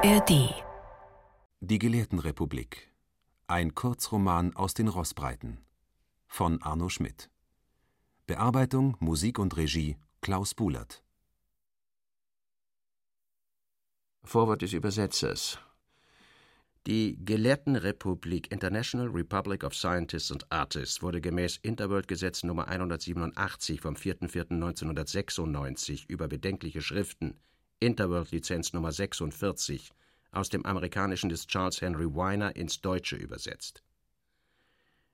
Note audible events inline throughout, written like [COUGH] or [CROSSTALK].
ARD Die Gelehrtenrepublik. Ein Kurzroman aus den Rossbreiten. Von Arno Schmidt. Bearbeitung, Musik und Regie Klaus Bulert. Vorwort des Übersetzers. Die Gelehrtenrepublik International Republic of Scientists and Artists wurde gemäß Interworld-Gesetz Nr. 187 vom 4.4.1996 über bedenkliche Schriften Interworld-Lizenz Nr. 46 aus dem Amerikanischen des Charles Henry Weiner ins Deutsche übersetzt.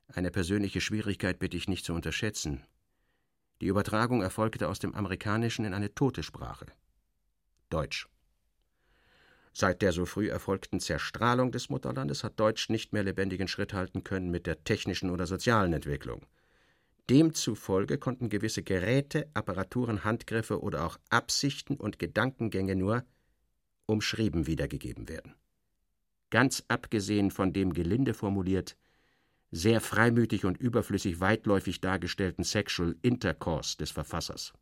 Eine persönliche Schwierigkeit bitte ich nicht zu unterschätzen. Die Übertragung erfolgte aus dem Amerikanischen in eine tote Sprache. Deutsch. Seit der so früh erfolgten Zerstrahlung des Mutterlandes hat Deutsch nicht mehr lebendigen Schritt halten können mit der technischen oder sozialen Entwicklung. Demzufolge konnten gewisse Geräte, Apparaturen, Handgriffe oder auch Absichten und Gedankengänge nur umschrieben wiedergegeben werden. Ganz abgesehen von dem gelinde formuliert sehr freimütig und überflüssig weitläufig dargestellten Sexual Intercourse des Verfassers.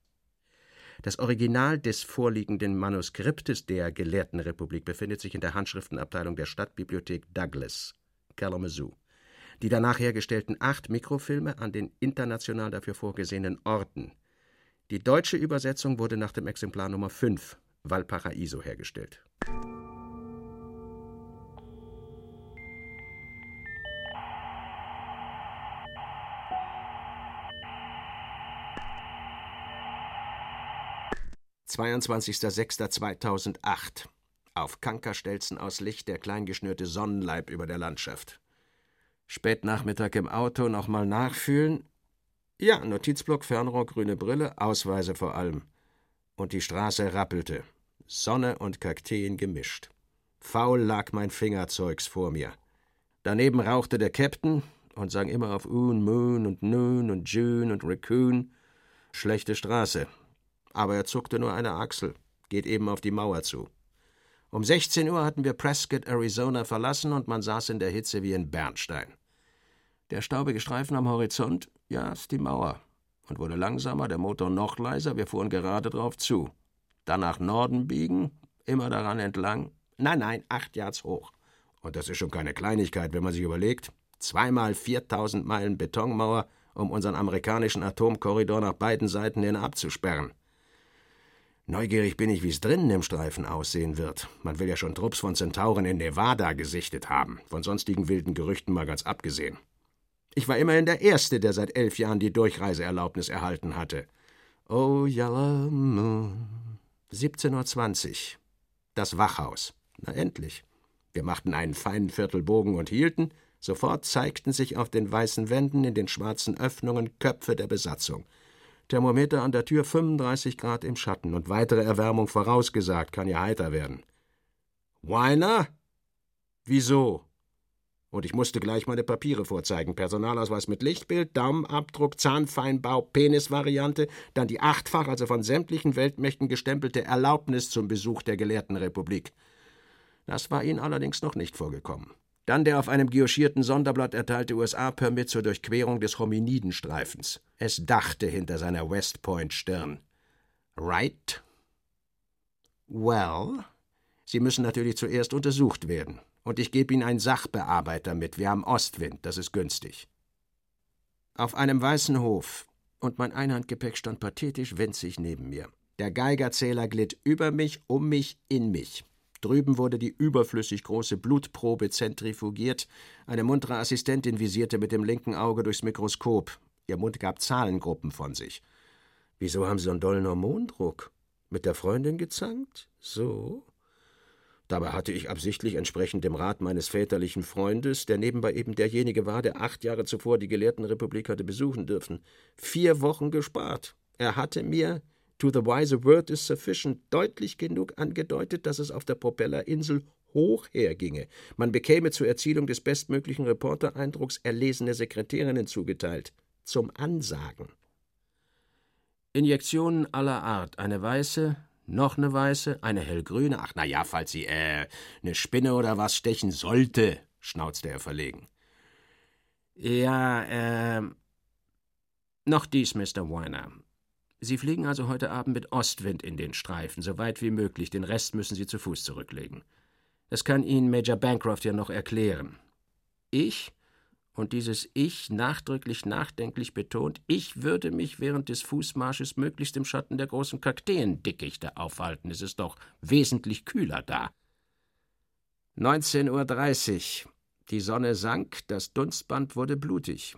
Das Original des vorliegenden Manuskriptes der Gelehrtenrepublik befindet sich in der Handschriftenabteilung der Stadtbibliothek Douglas, Kalamazoo. Die danach hergestellten acht Mikrofilme an den international dafür vorgesehenen Orten. Die deutsche Übersetzung wurde nach dem Exemplar Nummer 5, Valparaiso, hergestellt. (22.06.2008) Auf Kankerstelzen aus Licht der kleingeschnürte Sonnenleib über der Landschaft. Spätnachmittag im Auto nochmal nachfühlen. Ja, Notizblock, Fernrohr, grüne Brille, Ausweise vor allem. Und die Straße rappelte. Sonne und Kakteen gemischt. Faul lag mein Fingerzeugs vor mir. Daneben rauchte der Captain und sang immer auf Un, Moon und Noon und June und Raccoon. Schlechte Straße. Aber er zuckte nur eine Achsel, geht eben auf die Mauer zu. Um 16 Uhr hatten wir Prescott, Arizona verlassen und man saß in der Hitze wie in Bernstein. Der staubige Streifen am Horizont, ja, ist die Mauer. Und wurde langsamer, der Motor noch leiser, wir fuhren gerade drauf zu. Dann nach Norden biegen, immer daran entlang. Nein, nein, acht Yards hoch. Und das ist schon keine Kleinigkeit, wenn man sich überlegt. Zweimal 4000 Meilen Betonmauer, um unseren amerikanischen Atomkorridor nach beiden Seiten hin abzusperren. Neugierig bin ich, wie es drinnen im Streifen aussehen wird. Man will ja schon Trupps von Zentauren in Nevada gesichtet haben, von sonstigen wilden Gerüchten mal ganz abgesehen. Ich war immerhin der Erste, der seit elf Jahren die Durchreiseerlaubnis erhalten hatte. Oh, yellow moon. 17.20 Uhr. Das Wachhaus. Na endlich. Wir machten einen feinen Viertelbogen und hielten. Sofort zeigten sich auf den weißen Wänden in den schwarzen Öffnungen Köpfe der Besatzung. Thermometer an der Tür 35 Grad im Schatten und weitere Erwärmung vorausgesagt, kann ja heiter werden. Weiner? Wieso? Und ich musste gleich meine Papiere vorzeigen. Personalausweis mit Lichtbild, Daumenabdruck, Zahnfeinbau, Penisvariante, dann die achtfach, also von sämtlichen Weltmächten gestempelte Erlaubnis zum Besuch der Gelehrtenrepublik. Das war Ihnen allerdings noch nicht vorgekommen. Dann der auf einem guillochierten Sonderblatt erteilte USA-Permit zur Durchquerung des Hominidenstreifens. Es dachte hinter seiner West Point-Stirn. Right? Well, Sie müssen natürlich zuerst untersucht werden. Und ich gebe Ihnen einen Sachbearbeiter mit. Wir haben Ostwind, das ist günstig. Auf einem weißen Hof, und mein Einhandgepäck stand pathetisch winzig neben mir. Der Geigerzähler glitt über mich, um mich, in mich. Drüben wurde die überflüssig große Blutprobe zentrifugiert. Eine muntere Assistentin visierte mit dem linken Auge durchs Mikroskop. Ihr Mund gab Zahlengruppen von sich. Wieso haben Sie so einen dollen Hormondruck? Mit der Freundin gezankt? So? Dabei hatte ich absichtlich entsprechend dem Rat meines väterlichen Freundes, der nebenbei eben derjenige war, der acht Jahre zuvor die Gelehrtenrepublik hatte besuchen dürfen, vier Wochen gespart. Er hatte mir To the wise word is sufficient deutlich genug angedeutet, dass es auf der Propellerinsel hoch herginge. Man bekäme zur Erzielung des bestmöglichen Reportereindrucks erlesene Sekretärinnen zugeteilt. Zum Ansagen. Injektionen aller Art. Eine weiße, noch eine weiße, eine hellgrüne. Ach, na ja, falls sie, äh, eine Spinne oder was stechen sollte, schnauzte er verlegen. Ja, äh, noch dies, Mr. Weiner. Sie fliegen also heute Abend mit Ostwind in den Streifen, so weit wie möglich. Den Rest müssen Sie zu Fuß zurücklegen. Das kann Ihnen Major Bancroft ja noch erklären. Ich, und dieses Ich nachdrücklich nachdenklich betont, ich würde mich während des Fußmarsches möglichst im Schatten der großen Kakteendickichte aufhalten. Es ist doch wesentlich kühler da. 19.30 Uhr. Die Sonne sank, das Dunstband wurde blutig.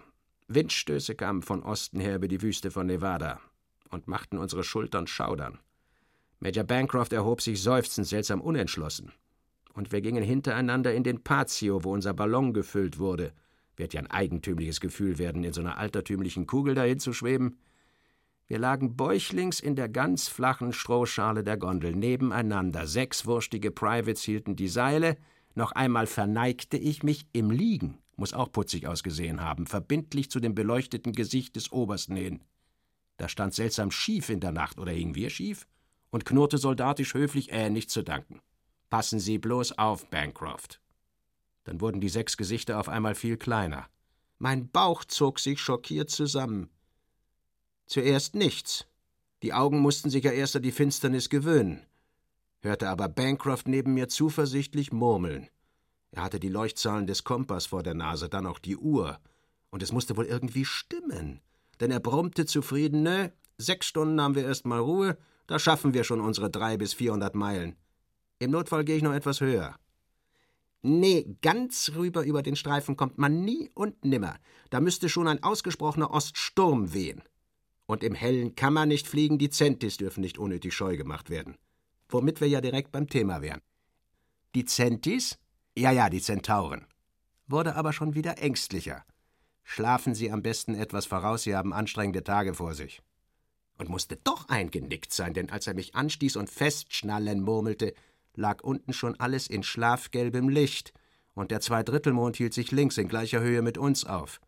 Windstöße kamen von Osten her über die Wüste von Nevada und machten unsere Schultern schaudern. Major Bancroft erhob sich seufzend, seltsam unentschlossen. Und wir gingen hintereinander in den Patio, wo unser Ballon gefüllt wurde. Wird ja ein eigentümliches Gefühl werden, in so einer altertümlichen Kugel dahin zu schweben. Wir lagen bäuchlings in der ganz flachen Strohschale der Gondel nebeneinander. Sechs wurstige Privates hielten die Seile. Noch einmal verneigte ich mich im Liegen muss auch putzig ausgesehen haben, verbindlich zu dem beleuchteten Gesicht des Obersten hin. Da stand seltsam schief in der Nacht, oder hingen wir schief? Und knurrte soldatisch höflich, äh, nicht zu danken. Passen Sie bloß auf, Bancroft. Dann wurden die sechs Gesichter auf einmal viel kleiner. Mein Bauch zog sich schockiert zusammen. Zuerst nichts. Die Augen mussten sich ja erst an die Finsternis gewöhnen. Hörte aber Bancroft neben mir zuversichtlich murmeln. Er hatte die Leuchtzahlen des Kompass vor der Nase, dann auch die Uhr. Und es musste wohl irgendwie stimmen. Denn er brummte zufrieden, nö, sechs Stunden haben wir erst mal Ruhe, da schaffen wir schon unsere drei bis vierhundert Meilen. Im Notfall gehe ich noch etwas höher. Nee, ganz rüber über den Streifen kommt man nie und nimmer. Da müsste schon ein ausgesprochener Oststurm wehen. Und im Hellen kann man nicht fliegen, die Zentis dürfen nicht unnötig scheu gemacht werden. Womit wir ja direkt beim Thema wären. Die Zentis? Ja, ja, die Zentauren. Wurde aber schon wieder ängstlicher. Schlafen Sie am besten etwas voraus, Sie haben anstrengende Tage vor sich. Und musste doch eingenickt sein, denn als er mich anstieß und festschnallen murmelte, lag unten schon alles in schlafgelbem Licht, und der Zweidrittelmond hielt sich links in gleicher Höhe mit uns auf.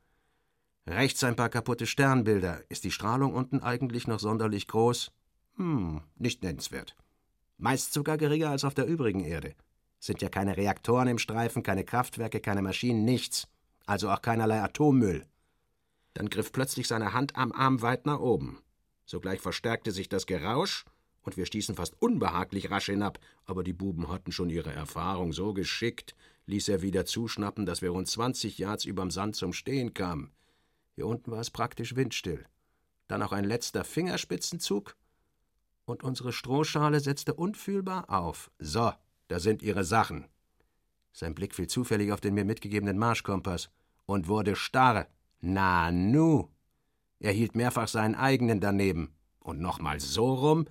Rechts ein paar kaputte Sternbilder. Ist die Strahlung unten eigentlich noch sonderlich groß? Hm, nicht nennenswert. Meist sogar geringer als auf der übrigen Erde. Sind ja keine Reaktoren im Streifen, keine Kraftwerke, keine Maschinen, nichts. Also auch keinerlei Atommüll. Dann griff plötzlich seine Hand am Arm weit nach oben. Sogleich verstärkte sich das Gerausch, und wir stießen fast unbehaglich rasch hinab, aber die Buben hatten schon ihre Erfahrung so geschickt, ließ er wieder zuschnappen, dass wir rund zwanzig Yards überm Sand zum Stehen kamen. Hier unten war es praktisch windstill. Dann auch ein letzter Fingerspitzenzug, und unsere Strohschale setzte unfühlbar auf. So, da sind Ihre Sachen. Sein Blick fiel zufällig auf den mir mitgegebenen Marschkompass und wurde starr. Na nu! Er hielt mehrfach seinen eigenen daneben. Und nochmal so rum.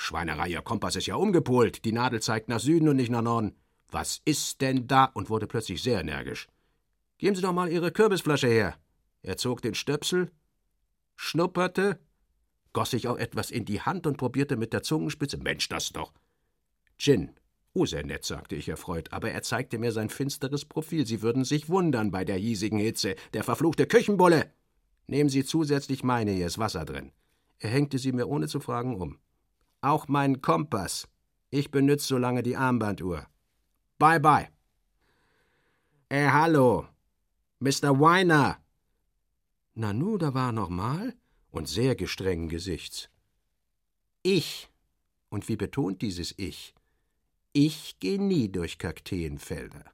Schweinerei, Ihr Kompass ist ja umgepolt. Die Nadel zeigt nach Süden und nicht nach Norden. Was ist denn da? und wurde plötzlich sehr energisch. Geben Sie doch mal Ihre Kürbisflasche her. Er zog den Stöpsel, schnupperte, goss sich auch etwas in die Hand und probierte mit der Zungenspitze. Mensch, das doch. Gin. Oh, sehr nett, sagte ich erfreut, aber er zeigte mir sein finsteres Profil. Sie würden sich wundern bei der hiesigen Hitze. Der verfluchte Küchenbulle! Nehmen Sie zusätzlich meine, hier ist Wasser drin. Er hängte sie mir ohne zu fragen um. Auch meinen Kompass. Ich benütze so lange die Armbanduhr. Bye bye. Äh, hallo. Mr. Weiner. Nanu, da war nochmal und sehr gestrengen Gesichts. Ich. Und wie betont dieses Ich? Ich geh nie durch Kakteenfelder.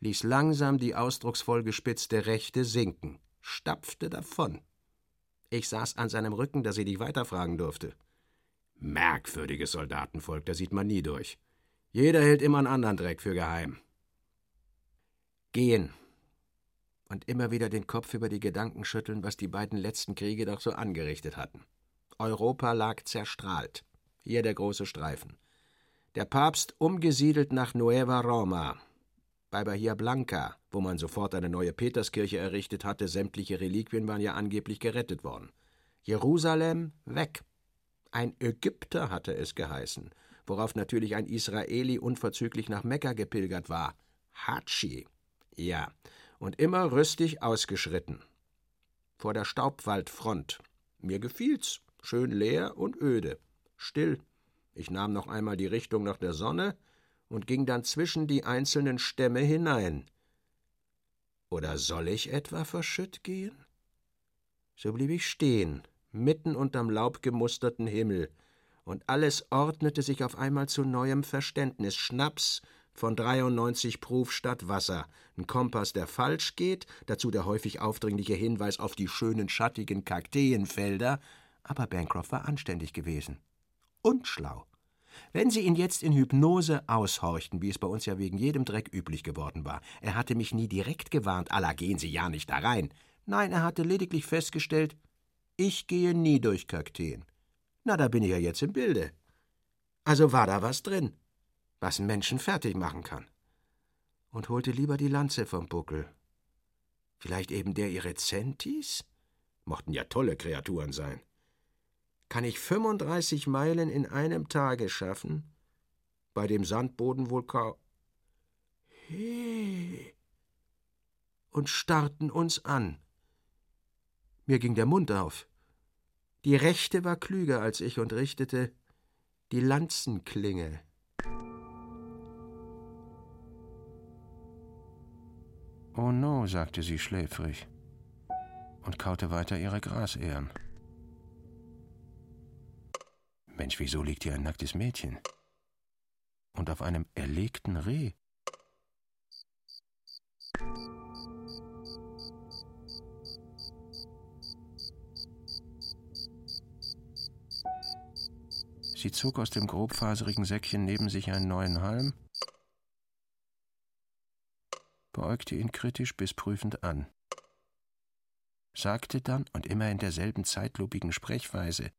Ließ langsam die ausdrucksvoll gespitzte Rechte sinken, stapfte davon. Ich saß an seinem Rücken, dass ich nicht weiterfragen durfte. Merkwürdiges Soldatenvolk, da sieht man nie durch. Jeder hält immer einen anderen Dreck für geheim. Gehen. Und immer wieder den Kopf über die Gedanken schütteln, was die beiden letzten Kriege doch so angerichtet hatten. Europa lag zerstrahlt. Hier der große Streifen. Der Papst umgesiedelt nach Nueva Roma. Bei Bahia Blanca, wo man sofort eine neue Peterskirche errichtet hatte, sämtliche Reliquien waren ja angeblich gerettet worden. Jerusalem weg. Ein Ägypter hatte es geheißen, worauf natürlich ein Israeli unverzüglich nach Mekka gepilgert war. Hatschi. Ja, und immer rüstig ausgeschritten. Vor der Staubwaldfront. Mir gefiel's. Schön leer und öde. Still. Ich nahm noch einmal die Richtung nach der Sonne und ging dann zwischen die einzelnen Stämme hinein. Oder soll ich etwa verschütt gehen? So blieb ich stehen, mitten unterm laubgemusterten Himmel, und alles ordnete sich auf einmal zu neuem Verständnis. Schnaps von 93 Proof statt Wasser, ein Kompass, der falsch geht, dazu der häufig aufdringliche Hinweis auf die schönen schattigen Kakteenfelder, aber Bancroft war anständig gewesen. Und schlau. Wenn Sie ihn jetzt in Hypnose aushorchten, wie es bei uns ja wegen jedem Dreck üblich geworden war, er hatte mich nie direkt gewarnt, Allah gehen Sie ja nicht da rein. Nein, er hatte lediglich festgestellt, ich gehe nie durch Kakteen. Na, da bin ich ja jetzt im Bilde. Also war da was drin, was einen Menschen fertig machen kann. Und holte lieber die Lanze vom Buckel. Vielleicht eben der Irrezentis? Mochten ja tolle Kreaturen sein. Kann ich 35 Meilen in einem Tage schaffen? Bei dem Sandboden wohl kaum. He. Und starrten uns an. Mir ging der Mund auf. Die Rechte war klüger als ich und richtete die Lanzenklinge. Oh no, sagte sie schläfrig und kaute weiter ihre Grasähren. Mensch, wieso liegt hier ein nacktes Mädchen? Und auf einem erlegten Reh? Sie zog aus dem grobfaserigen Säckchen neben sich einen neuen Halm, beäugte ihn kritisch bis prüfend an, sagte dann und immer in derselben zeitlupigen Sprechweise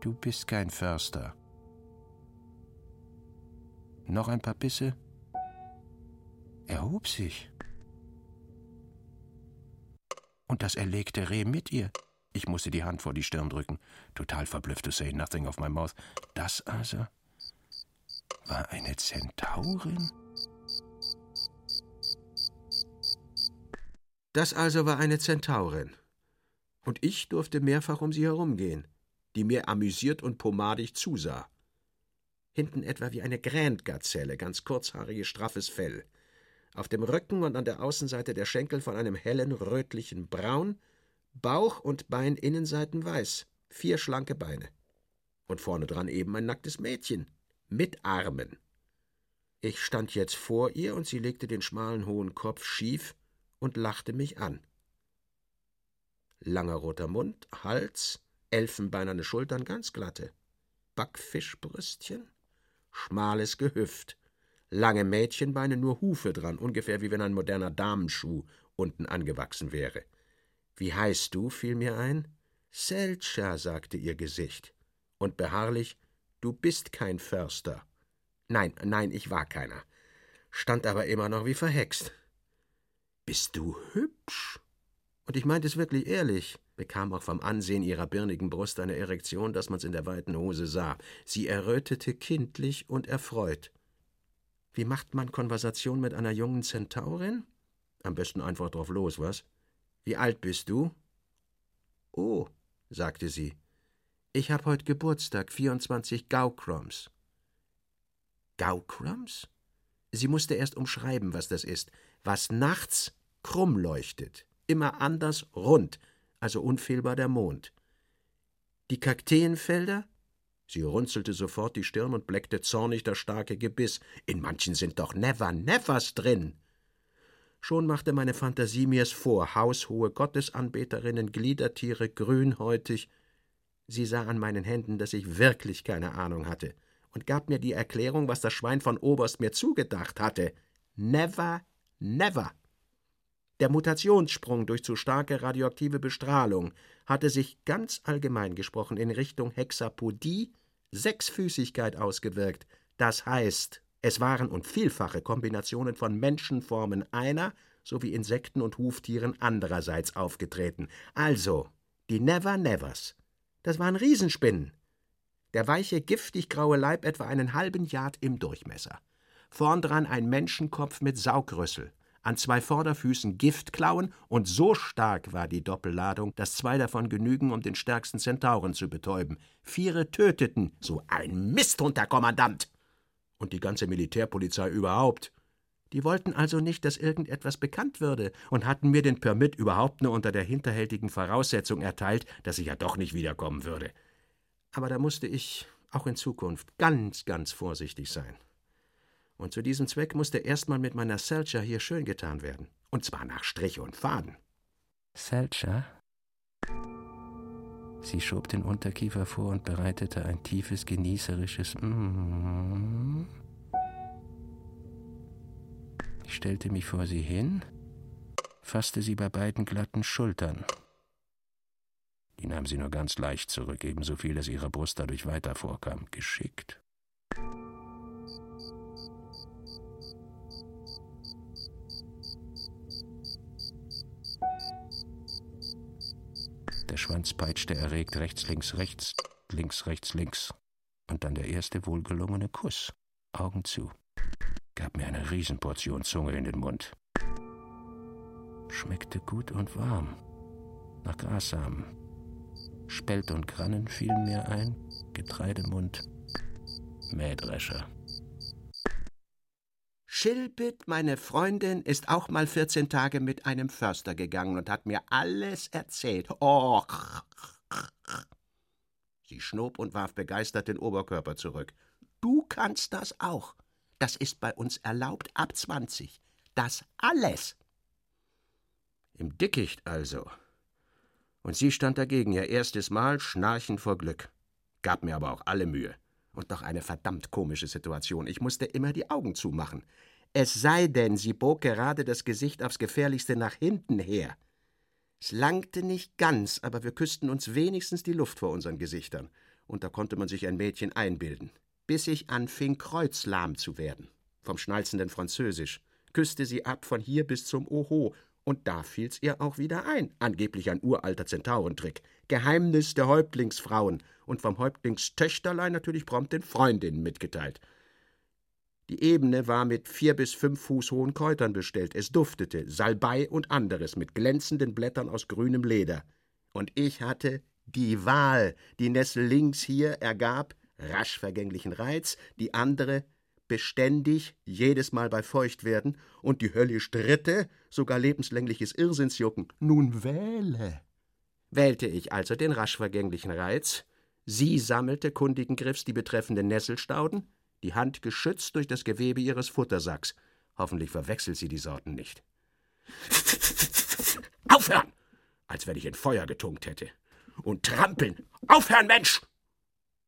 Du bist kein Förster. Noch ein paar Bisse? Er hob sich. Und das erlegte Reh mit ihr. Ich musste die Hand vor die Stirn drücken, total verblüfft to say nothing of my mouth. Das also war eine Zentaurin? Das also war eine Zentaurin. Und ich durfte mehrfach um sie herumgehen die mir amüsiert und pomadig zusah. Hinten etwa wie eine Grandgazelle, ganz kurzhaariges, straffes Fell. Auf dem Rücken und an der Außenseite der Schenkel von einem hellen, rötlichen Braun, Bauch und Beininnenseiten weiß, vier schlanke Beine. Und vorne dran eben ein nacktes Mädchen, mit Armen. Ich stand jetzt vor ihr und sie legte den schmalen hohen Kopf schief und lachte mich an. Langer roter Mund, Hals, elfenbeinerne Schultern ganz glatte, Backfischbrüstchen, schmales Gehüft, lange Mädchenbeine, nur Hufe dran, ungefähr wie wenn ein moderner Damenschuh unten angewachsen wäre. Wie heißt du? fiel mir ein. Seltscha, sagte ihr Gesicht. Und beharrlich, du bist kein Förster. Nein, nein, ich war keiner. Stand aber immer noch wie verhext. Bist du hübsch? Und ich meinte es wirklich ehrlich bekam auch vom Ansehen ihrer birnigen Brust eine Erektion, dass man's in der weiten Hose sah. Sie errötete kindlich und erfreut. Wie macht man Konversation mit einer jungen Zentaurin? Am besten einfach drauf los, was? Wie alt bist du? Oh, sagte sie. Ich hab heut Geburtstag, 24 Gaucroms. Gaucroms? Sie musste erst umschreiben, was das ist. Was nachts krumm leuchtet, immer anders rund, also unfehlbar der Mond. Die Kakteenfelder? Sie runzelte sofort die Stirn und bleckte zornig das starke Gebiss. In manchen sind doch Never Nevers drin. Schon machte meine Fantasie mir's vor, haushohe Gottesanbeterinnen, Gliedertiere, grünhäutig. Sie sah an meinen Händen, dass ich wirklich keine Ahnung hatte, und gab mir die Erklärung, was das Schwein von Oberst mir zugedacht hatte. Never, never. Der Mutationssprung durch zu starke radioaktive Bestrahlung hatte sich ganz allgemein gesprochen in Richtung Hexapodie, Sechsfüßigkeit ausgewirkt. Das heißt, es waren und vielfache Kombinationen von Menschenformen einer sowie Insekten und Huftieren andererseits aufgetreten. Also, die Never Nevers. Das waren Riesenspinnen. Der weiche, giftig graue Leib etwa einen halben Yard im Durchmesser. Vorn dran ein Menschenkopf mit Saugrüssel an zwei Vorderfüßen Giftklauen, und so stark war die Doppelladung, dass zwei davon genügen, um den stärksten Zentauren zu betäuben. Viere töteten, so ein Misthund, Herr Kommandant! Und die ganze Militärpolizei überhaupt. Die wollten also nicht, dass irgendetwas bekannt würde und hatten mir den Permit überhaupt nur unter der hinterhältigen Voraussetzung erteilt, dass ich ja doch nicht wiederkommen würde. Aber da musste ich auch in Zukunft ganz, ganz vorsichtig sein. Und zu diesem Zweck musste erstmal mit meiner Selcher hier schön getan werden. Und zwar nach Strich und Faden. Selcher? Sie schob den Unterkiefer vor und bereitete ein tiefes, genießerisches mm. Ich stellte mich vor sie hin, fasste sie bei beiden glatten Schultern. Die nahm sie nur ganz leicht zurück, ebenso viel, dass ihre Brust dadurch weiter vorkam. Geschickt. Der Schwanz peitschte erregt rechts, links, rechts, links, rechts, links. Und dann der erste wohlgelungene Kuss. Augen zu. Gab mir eine Riesenportion Zunge in den Mund. Schmeckte gut und warm. Nach Grassamen. Spelt und Grannen fielen mir ein. Getreidemund. Mähdrescher. Schilbit, meine Freundin, ist auch mal 14 Tage mit einem Förster gegangen und hat mir alles erzählt. Och. Sie schnob und warf begeistert den Oberkörper zurück. Du kannst das auch. Das ist bei uns erlaubt ab 20. Das alles. Im Dickicht also. Und sie stand dagegen, ihr erstes Mal schnarchend vor Glück. Gab mir aber auch alle Mühe. Und noch eine verdammt komische Situation. Ich musste immer die Augen zumachen. Es sei denn, sie bog gerade das Gesicht aufs gefährlichste nach hinten her. Es langte nicht ganz, aber wir küssten uns wenigstens die Luft vor unseren Gesichtern. Und da konnte man sich ein Mädchen einbilden. Bis ich anfing, kreuzlahm zu werden. Vom schnalzenden Französisch. Küsste sie ab von hier bis zum Oho. Und da fiel's ihr auch wieder ein. Angeblich ein uralter Zentaurentrick. Geheimnis der Häuptlingsfrauen und vom Häuptlingstöchterlein natürlich prompt den Freundinnen mitgeteilt. Die Ebene war mit vier bis fünf Fuß hohen Kräutern bestellt. Es duftete, Salbei und anderes mit glänzenden Blättern aus grünem Leder. Und ich hatte die Wahl. Die Nessel links hier ergab rasch vergänglichen Reiz, die andere beständig, jedes Mal bei Feuchtwerden, und die höllisch dritte sogar lebenslängliches Irrsinnsjucken. Nun wähle. Wählte ich also den rasch vergänglichen Reiz, Sie sammelte kundigen Griffs die betreffenden Nesselstauden, die Hand geschützt durch das Gewebe ihres Futtersacks. Hoffentlich verwechselt sie die Sorten nicht. [LAUGHS] Aufhören! Als wenn ich in Feuer getunkt hätte. Und trampeln! Aufhören, Mensch!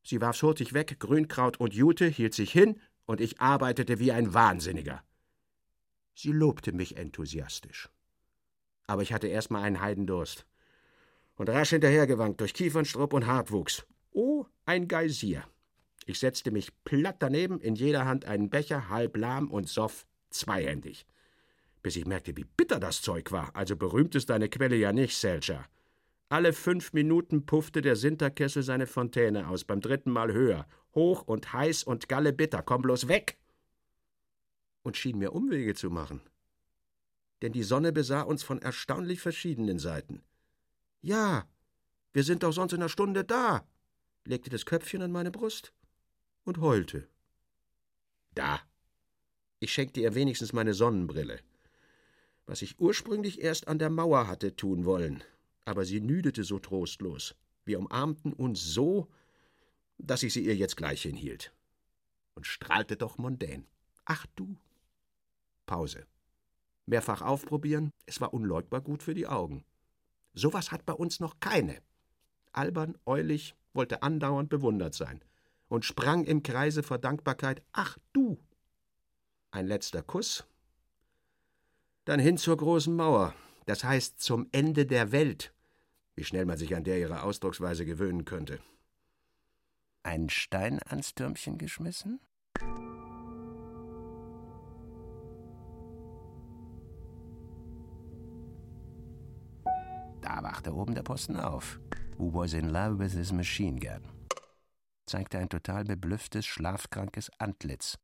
Sie warf's hurtig weg, Grünkraut und Jute hielt sich hin, und ich arbeitete wie ein Wahnsinniger. Sie lobte mich enthusiastisch. Aber ich hatte erst mal einen Heidendurst. Und rasch hinterhergewankt durch Kiefernstrupp und Hartwuchs. Oh, ein Geysir. Ich setzte mich platt daneben, in jeder Hand einen Becher, halb lahm und soff zweihändig. Bis ich merkte, wie bitter das Zeug war. Also berühmt ist deine Quelle ja nicht, Selcher. Alle fünf Minuten puffte der Sinterkessel seine Fontäne aus, beim dritten Mal höher. Hoch und heiß und galle bitter. Komm bloß weg! Und schien mir Umwege zu machen. Denn die Sonne besah uns von erstaunlich verschiedenen Seiten. Ja, wir sind doch sonst in einer Stunde da, legte das Köpfchen an meine Brust und heulte. Da. Ich schenkte ihr wenigstens meine Sonnenbrille, was ich ursprünglich erst an der Mauer hatte tun wollen, aber sie nüdete so trostlos. Wir umarmten uns so, dass ich sie ihr jetzt gleich hinhielt. Und strahlte doch mondän. Ach du. Pause. Mehrfach aufprobieren, es war unleugbar gut für die Augen. Sowas hat bei uns noch keine. Albern, eulig, wollte andauernd bewundert sein und sprang im Kreise vor Dankbarkeit. Ach du! Ein letzter Kuss. Dann hin zur großen Mauer, das heißt zum Ende der Welt. Wie schnell man sich an der ihre Ausdrucksweise gewöhnen könnte. Ein Stein ans Türmchen geschmissen? Da wachte oben der Posten auf. Who was in love with his machine gun? zeigte ein total beblüfftes, schlafkrankes Antlitz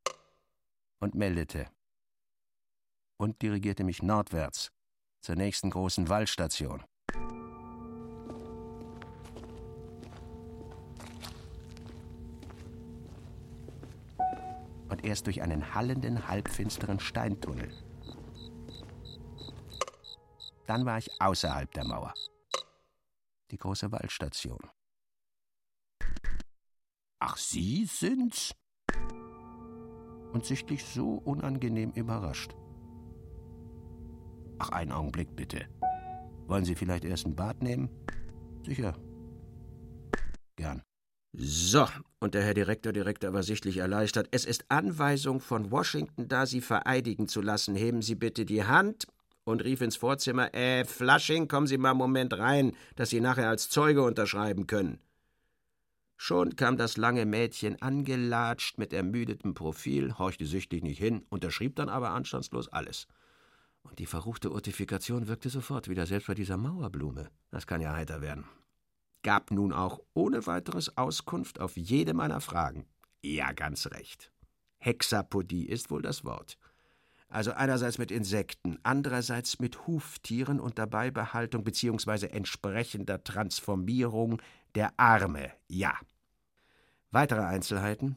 und meldete und dirigierte mich nordwärts zur nächsten großen Wallstation. Und erst durch einen hallenden, halbfinsteren Steintunnel. Dann war ich außerhalb der Mauer. Die große Waldstation. Ach, Sie sind's? Und sichtlich so unangenehm überrascht. Ach, einen Augenblick bitte. Wollen Sie vielleicht erst ein Bad nehmen? Sicher. Gern. So, und der Herr Direktor Direktor war sichtlich erleichtert. Es ist Anweisung von Washington, da Sie vereidigen zu lassen. Heben Sie bitte die Hand und rief ins Vorzimmer: Äh, Flushing, kommen Sie mal einen Moment rein, dass Sie nachher als Zeuge unterschreiben können. Schon kam das lange Mädchen angelatscht mit ermüdetem Profil, horchte süchtig nicht hin, unterschrieb dann aber anstandslos alles. Und die verruchte Urtifikation wirkte sofort wieder, selbst bei dieser Mauerblume. Das kann ja heiter werden. Gab nun auch ohne weiteres Auskunft auf jede meiner Fragen. Ja, ganz recht. Hexapodie ist wohl das Wort. Also einerseits mit Insekten, andererseits mit Huftieren unter Beibehaltung bzw. entsprechender Transformierung der Arme, ja. Weitere Einzelheiten: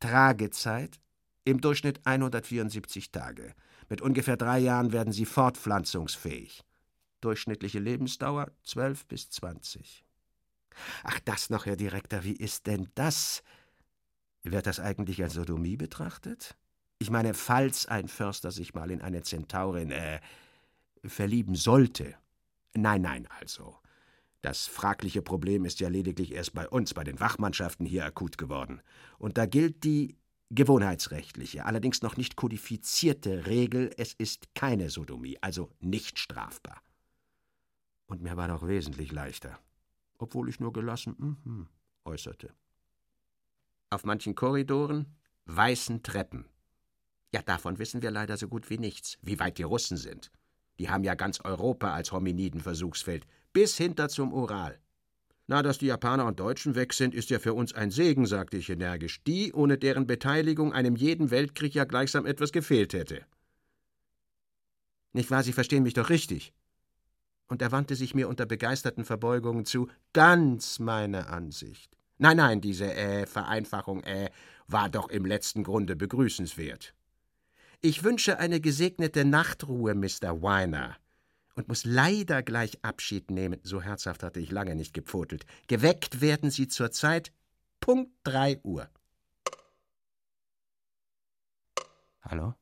Tragezeit im Durchschnitt 174 Tage. Mit ungefähr drei Jahren werden sie fortpflanzungsfähig. Durchschnittliche Lebensdauer 12 bis 20. Ach, das noch, Herr Direktor, wie ist denn das? Wird das eigentlich als Sodomie betrachtet? Ich meine, falls ein Förster sich mal in eine Zentaurin, äh, verlieben sollte. Nein, nein, also. Das fragliche Problem ist ja lediglich erst bei uns, bei den Wachmannschaften hier akut geworden. Und da gilt die gewohnheitsrechtliche, allerdings noch nicht kodifizierte Regel, es ist keine Sodomie, also nicht strafbar. Und mir war doch wesentlich leichter, obwohl ich nur gelassen mm äußerte. Auf manchen Korridoren weißen Treppen. Ja, davon wissen wir leider so gut wie nichts, wie weit die Russen sind. Die haben ja ganz Europa als Hominiden-Versuchsfeld, bis hinter zum Ural. Na, dass die Japaner und Deutschen weg sind, ist ja für uns ein Segen, sagte ich energisch, die, ohne deren Beteiligung einem jeden Weltkrieg ja gleichsam etwas gefehlt hätte. Nicht wahr, Sie verstehen mich doch richtig. Und er wandte sich mir unter begeisterten Verbeugungen zu. Ganz meine Ansicht. Nein, nein, diese äh, Vereinfachung äh, war doch im letzten Grunde begrüßenswert. Ich wünsche eine gesegnete Nachtruhe, Mr. Weiner und muss leider gleich Abschied nehmen. So herzhaft hatte ich lange nicht gepfotelt. Geweckt werden Sie zur Zeit Punkt drei Uhr. Hallo?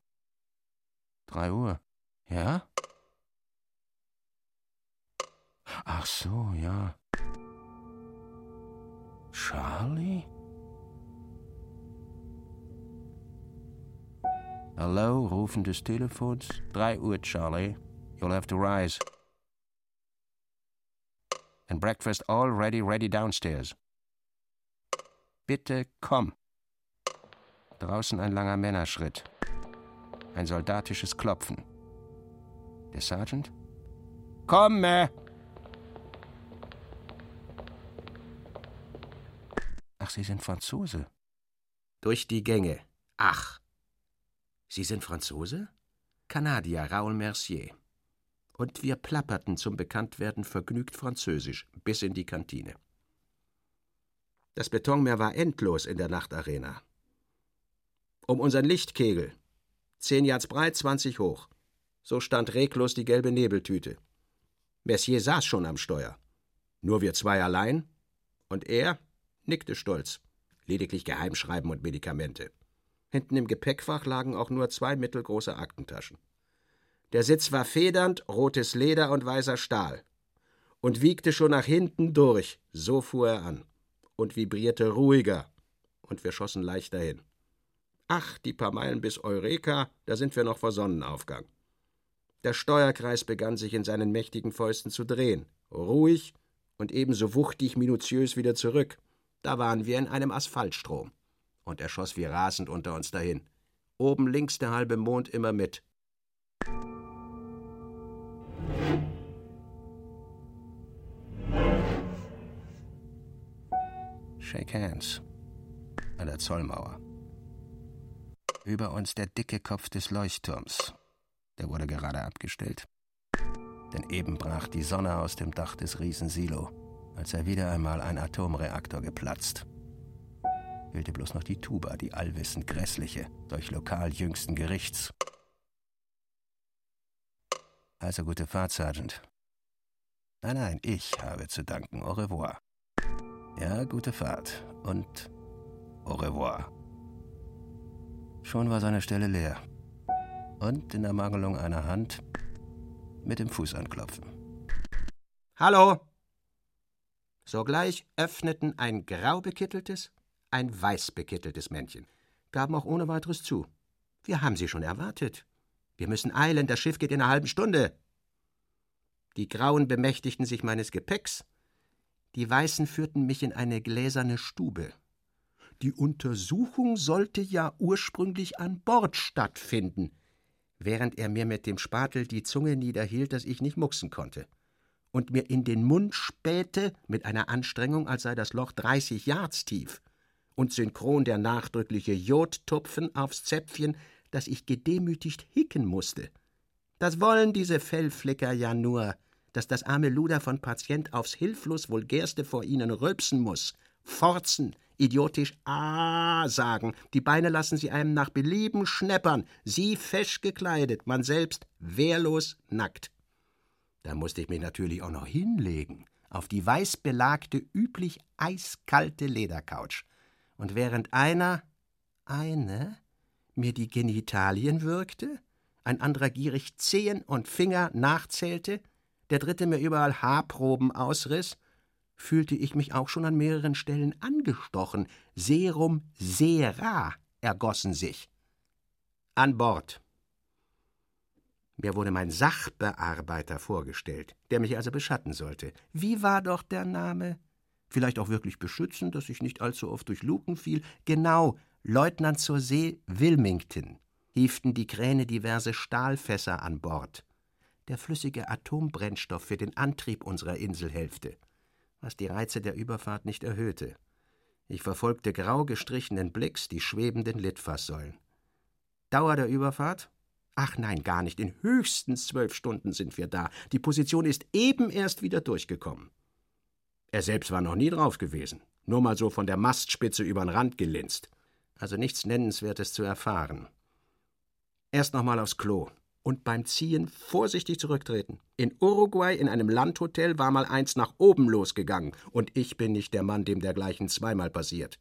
Drei Uhr. Ja? Ach so, ja. Charlie? Hallo, Rufen des Telefons. Drei Uhr, Charlie. You'll have to rise. And breakfast already ready downstairs. Bitte komm. Draußen ein langer Männerschritt. Ein soldatisches Klopfen. Der Sergeant? Komme! Ach, Sie sind Franzose. Durch die Gänge. Ach. Sie sind Franzose? Kanadier Raoul Mercier und wir plapperten zum Bekanntwerden vergnügt Französisch bis in die Kantine. Das Betonmeer war endlos in der Nachtarena. Um unseren Lichtkegel, zehn Yards breit, zwanzig hoch, so stand reglos die gelbe Nebeltüte. Messier saß schon am Steuer. Nur wir zwei allein, und er nickte stolz. Lediglich Geheimschreiben und Medikamente. Hinten im Gepäckfach lagen auch nur zwei mittelgroße Aktentaschen. Der Sitz war federnd, rotes Leder und weißer Stahl. Und wiegte schon nach hinten durch, so fuhr er an. Und vibrierte ruhiger. Und wir schossen leicht dahin. Ach, die paar Meilen bis Eureka, da sind wir noch vor Sonnenaufgang. Der Steuerkreis begann sich in seinen mächtigen Fäusten zu drehen. Ruhig und ebenso wuchtig minutiös wieder zurück. Da waren wir in einem Asphaltstrom. Und er schoss wie rasend unter uns dahin. Oben links der halbe Mond immer mit. Shake hands. An der Zollmauer. Über uns der dicke Kopf des Leuchtturms. Der wurde gerade abgestellt. Denn eben brach die Sonne aus dem Dach des Riesensilo, als er wieder einmal ein Atomreaktor geplatzt. Fehlte bloß noch die Tuba, die allwissend grässliche, durch lokal jüngsten Gerichts. Also gute Fahrt, Sergeant. Nein, nein, ich habe zu danken. Au revoir. Ja, gute Fahrt und Au revoir. Schon war seine Stelle leer. Und in Ermangelung einer Hand mit dem Fuß anklopfen. Hallo! Sogleich öffneten ein grau bekitteltes, ein weiß bekitteltes Männchen, gaben auch ohne weiteres zu. Wir haben Sie schon erwartet. Wir müssen eilen, das Schiff geht in einer halben Stunde. Die Grauen bemächtigten sich meines Gepäcks, die Weißen führten mich in eine gläserne Stube. Die Untersuchung sollte ja ursprünglich an Bord stattfinden, während er mir mit dem Spatel die Zunge niederhielt, dass ich nicht mucksen konnte, und mir in den Mund spähte mit einer Anstrengung, als sei das Loch 30 Yards tief, und synchron der nachdrückliche Jodtupfen aufs Zäpfchen, dass ich gedemütigt hicken musste. Das wollen diese Fellflicker ja nur, dass das arme Luder von Patient aufs hilflos vulgärste vor ihnen rülpsen muss, forzen, idiotisch Ah sagen, die Beine lassen sie einem nach Belieben schneppern, sie fesch gekleidet, man selbst wehrlos nackt. Da musste ich mich natürlich auch noch hinlegen, auf die weiß belagte, üblich eiskalte Ledercouch. Und während einer, eine, mir die Genitalien würgte, ein anderer gierig Zehen und Finger nachzählte, der dritte mir überall Haarproben ausriss, fühlte ich mich auch schon an mehreren Stellen angestochen. Serum Sera ergossen sich. An Bord. Mir wurde mein Sachbearbeiter vorgestellt, der mich also beschatten sollte. Wie war doch der Name? Vielleicht auch wirklich beschützen, dass ich nicht allzu oft durch Luken fiel. Genau, Leutnant zur See Wilmington. Hieften die Kräne diverse Stahlfässer an Bord. Der flüssige Atombrennstoff für den Antrieb unserer Inselhälfte was die Reize der Überfahrt nicht erhöhte. Ich verfolgte grau gestrichenen Blicks die schwebenden Litfaßsäulen. Dauer der Überfahrt? Ach nein, gar nicht. In höchstens zwölf Stunden sind wir da. Die Position ist eben erst wieder durchgekommen. Er selbst war noch nie drauf gewesen. Nur mal so von der Mastspitze übern Rand gelinst. Also nichts Nennenswertes zu erfahren. Erst noch mal aufs Klo und beim Ziehen vorsichtig zurücktreten. In Uruguay in einem Landhotel war mal eins nach oben losgegangen, und ich bin nicht der Mann, dem dergleichen zweimal passiert.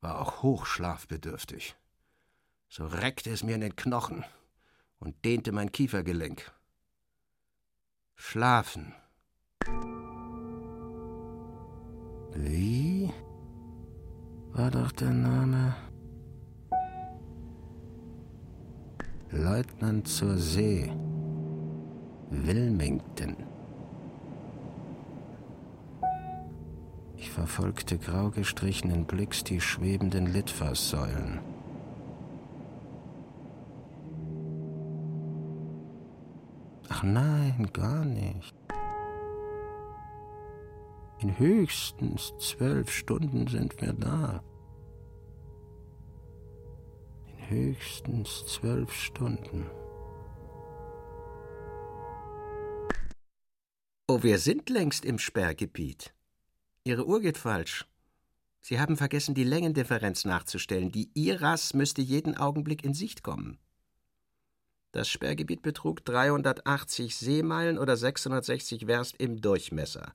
War auch hochschlafbedürftig. So reckte es mir in den Knochen und dehnte mein Kiefergelenk. Schlafen. Wie war doch der Name? Leutnant zur See. Wilmington. Ich verfolgte grau gestrichenen Blicks die schwebenden Litfaßsäulen. Ach nein, gar nicht. In höchstens zwölf Stunden sind wir da höchstens zwölf Stunden. Oh, wir sind längst im Sperrgebiet. Ihre Uhr geht falsch. Sie haben vergessen, die Längendifferenz nachzustellen. Die IRAS müsste jeden Augenblick in Sicht kommen. Das Sperrgebiet betrug 380 Seemeilen oder 660 Werst im Durchmesser.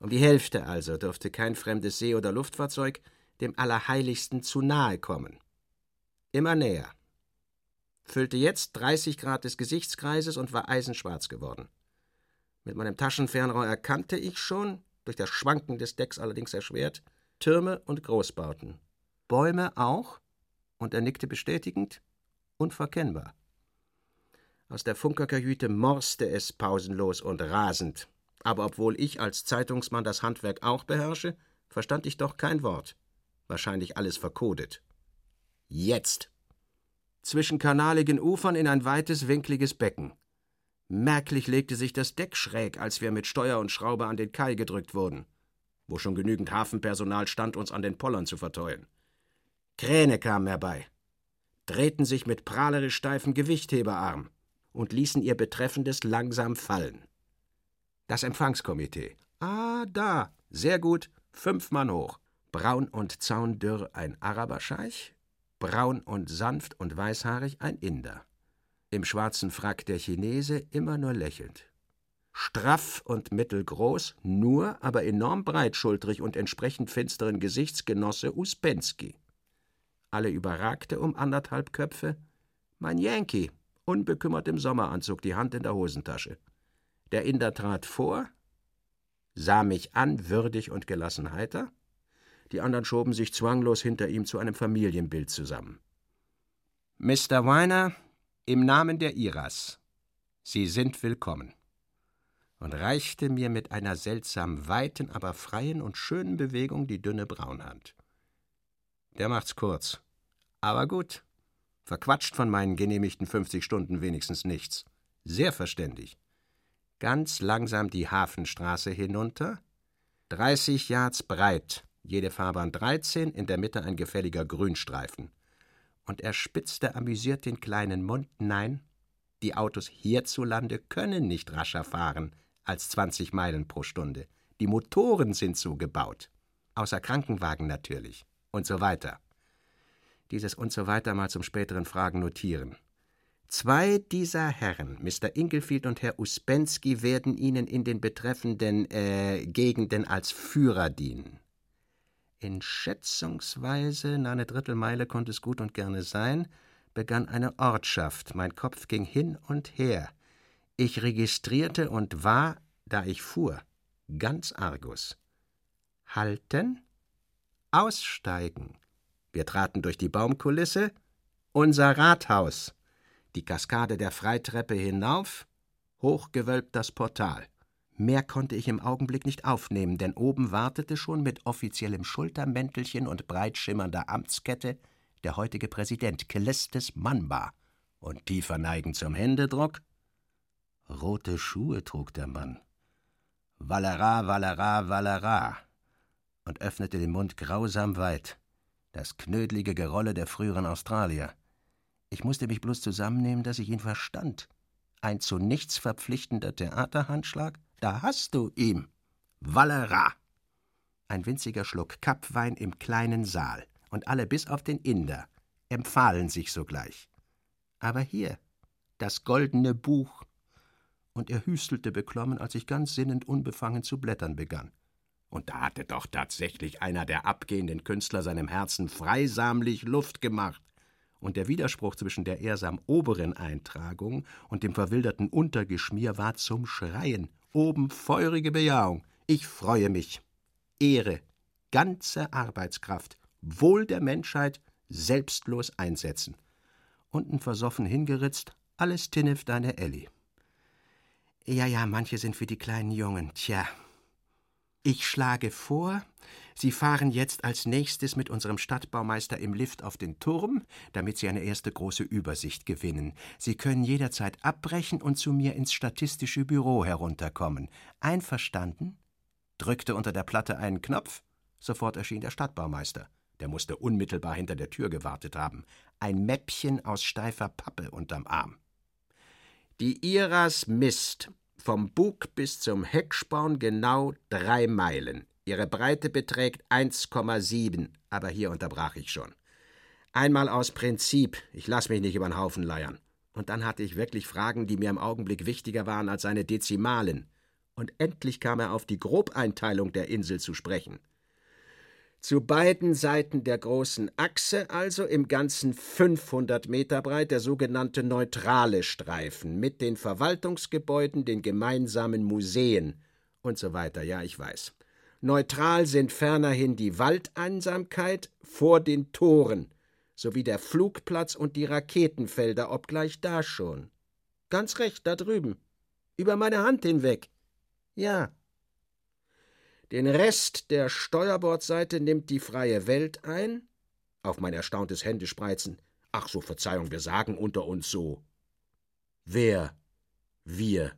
Um die Hälfte also durfte kein fremdes See- oder Luftfahrzeug dem Allerheiligsten zu nahe kommen. Immer näher. Füllte jetzt 30 Grad des Gesichtskreises und war eisenschwarz geworden. Mit meinem Taschenfernrohr erkannte ich schon, durch das Schwanken des Decks allerdings erschwert, Türme und Großbauten. Bäume auch, und er nickte bestätigend, unverkennbar. Aus der Funkerkajüte morste es pausenlos und rasend. Aber obwohl ich als Zeitungsmann das Handwerk auch beherrsche, verstand ich doch kein Wort. Wahrscheinlich alles verkodet. Jetzt! Zwischen kanaligen Ufern in ein weites, winkliges Becken. Merklich legte sich das Deck schräg, als wir mit Steuer und Schraube an den Kai gedrückt wurden, wo schon genügend Hafenpersonal stand, uns an den Pollern zu verteuern. Kräne kamen herbei, drehten sich mit prahlerisch steifen Gewichtheberarm und ließen ihr Betreffendes langsam fallen. Das Empfangskomitee. Ah, da, sehr gut, fünf Mann hoch. Braun und zaundürr ein Araberscheich, braun und sanft und weißhaarig ein Inder. Im schwarzen Frack der Chinese immer nur lächelnd. straff und mittelgroß, nur aber enorm breitschultrig und entsprechend finsteren Gesichtsgenosse Uspensky. Alle überragte um anderthalb Köpfe. Mein Yankee, unbekümmert im Sommeranzug, die Hand in der Hosentasche. Der Inder trat vor, sah mich an, würdig und gelassen heiter. Die anderen schoben sich zwanglos hinter ihm zu einem Familienbild zusammen. Mr. Weiner, im Namen der Iras, Sie sind willkommen. Und reichte mir mit einer seltsam weiten, aber freien und schönen Bewegung die dünne Braunhand. Der macht's kurz. Aber gut. Verquatscht von meinen genehmigten 50 Stunden wenigstens nichts. Sehr verständig. Ganz langsam die Hafenstraße hinunter. 30 Yards breit, jede Fahrbahn 13, in der Mitte ein gefälliger Grünstreifen und er spitzte amüsiert den kleinen Mund. Nein, die Autos hierzulande können nicht rascher fahren als 20 Meilen pro Stunde. Die Motoren sind so gebaut. Außer Krankenwagen natürlich. Und so weiter. Dieses und so weiter mal zum späteren Fragen notieren. Zwei dieser Herren, Mr. Inglefield und Herr Uspensky, werden Ihnen in den betreffenden äh, Gegenden als Führer dienen. In schätzungsweise na eine Drittelmeile konnte es gut und gerne sein, begann eine Ortschaft. Mein Kopf ging hin und her. Ich registrierte und war, da ich fuhr, ganz Argus. Halten, aussteigen. Wir traten durch die Baumkulisse, unser Rathaus, die Kaskade der Freitreppe hinauf, hochgewölbt das Portal. Mehr konnte ich im Augenblick nicht aufnehmen, denn oben wartete schon mit offiziellem Schultermäntelchen und breitschimmernder Amtskette der heutige Präsident Kelestes Manba und tiefer neigend zum Händedruck. Rote Schuhe trug der Mann. Valera, Valera, Valera und öffnete den Mund grausam weit. Das knödelige Gerolle der früheren Australier. Ich musste mich bloß zusammennehmen, dass ich ihn verstand. Ein zu nichts verpflichtender Theaterhandschlag, da hast du ihm. Wallera. Ein winziger Schluck Kappwein im kleinen Saal, und alle bis auf den Inder empfahlen sich sogleich. Aber hier, das goldene Buch. Und er hüstelte beklommen, als ich ganz sinnend unbefangen zu blättern begann. Und da hatte doch tatsächlich einer der abgehenden Künstler seinem Herzen freisamlich Luft gemacht und der Widerspruch zwischen der ehrsam oberen Eintragung und dem verwilderten Untergeschmier war zum Schreien. Oben feurige Bejahung. Ich freue mich. Ehre, ganze Arbeitskraft, Wohl der Menschheit selbstlos einsetzen. Unten versoffen hingeritzt, alles Tinnef deine Elli. Ja, ja, manche sind für die kleinen Jungen. Tja. Ich schlage vor, Sie fahren jetzt als nächstes mit unserem Stadtbaumeister im Lift auf den Turm, damit Sie eine erste große Übersicht gewinnen. Sie können jederzeit abbrechen und zu mir ins statistische Büro herunterkommen. Einverstanden? Drückte unter der Platte einen Knopf, sofort erschien der Stadtbaumeister. Der musste unmittelbar hinter der Tür gewartet haben. Ein Mäppchen aus steifer Pappe unterm Arm. Die Iras misst vom Bug bis zum Hecksporn genau drei Meilen. Ihre Breite beträgt 1,7, aber hier unterbrach ich schon. Einmal aus Prinzip, ich lass mich nicht über den Haufen leiern. Und dann hatte ich wirklich Fragen, die mir im Augenblick wichtiger waren als seine Dezimalen. Und endlich kam er auf die Grobeinteilung der Insel zu sprechen. Zu beiden Seiten der großen Achse also im Ganzen 500 Meter breit der sogenannte neutrale Streifen mit den Verwaltungsgebäuden, den gemeinsamen Museen und so weiter. Ja, ich weiß. Neutral sind fernerhin die Waldeinsamkeit vor den Toren sowie der Flugplatz und die Raketenfelder, obgleich da schon. Ganz recht, da drüben. Über meine Hand hinweg. Ja. Den Rest der Steuerbordseite nimmt die freie Welt ein. Auf mein erstauntes Händespreizen. Ach so, Verzeihung, wir sagen unter uns so. Wer? Wir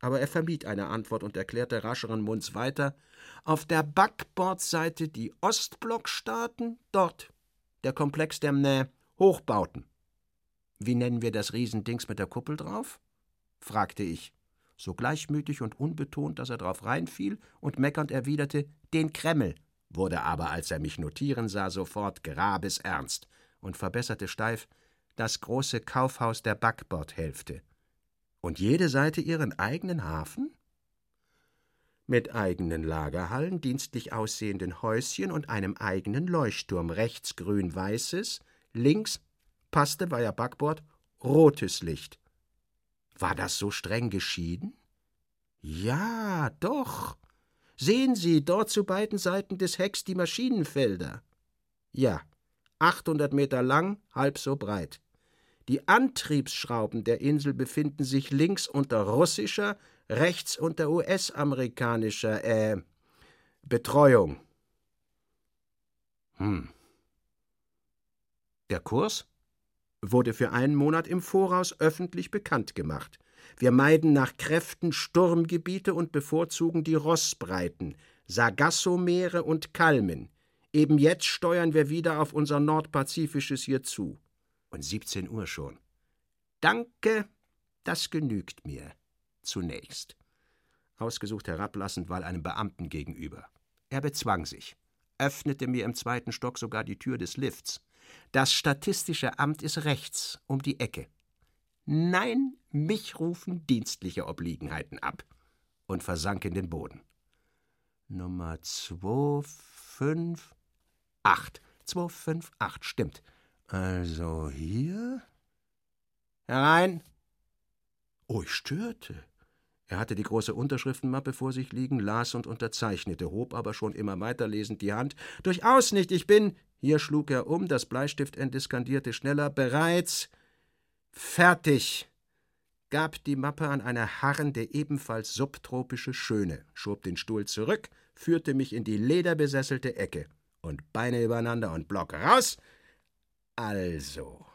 aber er vermied eine Antwort und erklärte rascheren Munds weiter Auf der Backbordseite die Ostblockstaaten, dort der Komplex der ne, Hochbauten. Wie nennen wir das Riesendings mit der Kuppel drauf? fragte ich, so gleichmütig und unbetont, dass er drauf reinfiel und meckernd erwiderte Den Kreml, wurde aber, als er mich notieren sah, sofort grabesernst und verbesserte steif das große Kaufhaus der Backbordhälfte. Und jede Seite ihren eigenen Hafen? mit eigenen Lagerhallen, dienstlich aussehenden Häuschen und einem eigenen Leuchtturm, rechts grün-weißes, links, passte, ja Backbord, rotes Licht. War das so streng geschieden? Ja, doch. Sehen Sie, dort zu beiden Seiten des Hecks die Maschinenfelder. Ja, 800 Meter lang, halb so breit. Die Antriebsschrauben der Insel befinden sich links unter russischer, rechts unter US-amerikanischer, äh, Betreuung. Hm. Der Kurs wurde für einen Monat im Voraus öffentlich bekannt gemacht. Wir meiden nach Kräften Sturmgebiete und bevorzugen die Rossbreiten, Sargassomeere und Kalmen. Eben jetzt steuern wir wieder auf unser Nordpazifisches hier zu. Und 17 Uhr schon. Danke, das genügt mir. Zunächst. Ausgesucht herablassend, weil einem Beamten gegenüber. Er bezwang sich, öffnete mir im zweiten Stock sogar die Tür des Lifts. Das Statistische Amt ist rechts, um die Ecke. Nein, mich rufen dienstliche Obliegenheiten ab. Und versank in den Boden. Nummer 258. 258, stimmt. Also hier? Herein! Oh, ich störte. Er hatte die große Unterschriftenmappe vor sich liegen, las und unterzeichnete, hob aber schon immer weiterlesend die Hand. Durchaus nicht, ich bin. Hier schlug er um, das Bleistiftende skandierte schneller. Bereits. Fertig. Gab die Mappe an eine harrende, ebenfalls subtropische Schöne, schob den Stuhl zurück, führte mich in die lederbesesselte Ecke. Und Beine übereinander und Block raus. Also.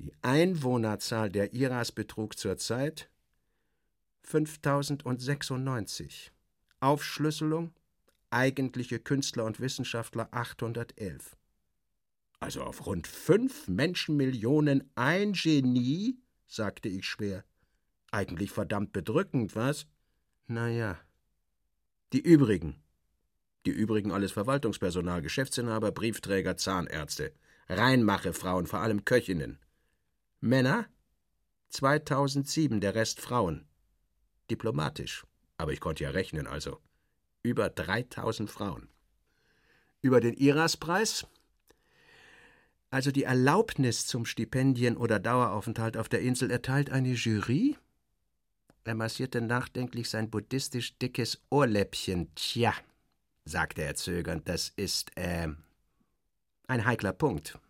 Die Einwohnerzahl der Iras betrug zurzeit 5096. Aufschlüsselung eigentliche Künstler und Wissenschaftler 811. Also auf rund fünf Menschenmillionen ein Genie, sagte ich schwer. Eigentlich verdammt bedrückend, was? Na ja. Die übrigen. Die übrigen alles Verwaltungspersonal, Geschäftsinhaber, Briefträger, Zahnärzte, Reinmachefrauen, vor allem Köchinnen. Männer? 2007, der Rest Frauen. Diplomatisch. Aber ich konnte ja rechnen, also. Über 3000 Frauen. Über den IRAS-Preis? Also die Erlaubnis zum Stipendien- oder Daueraufenthalt auf der Insel erteilt eine Jury? Er massierte nachdenklich sein buddhistisch dickes Ohrläppchen. Tja, sagte er zögernd, das ist, äh, ein heikler Punkt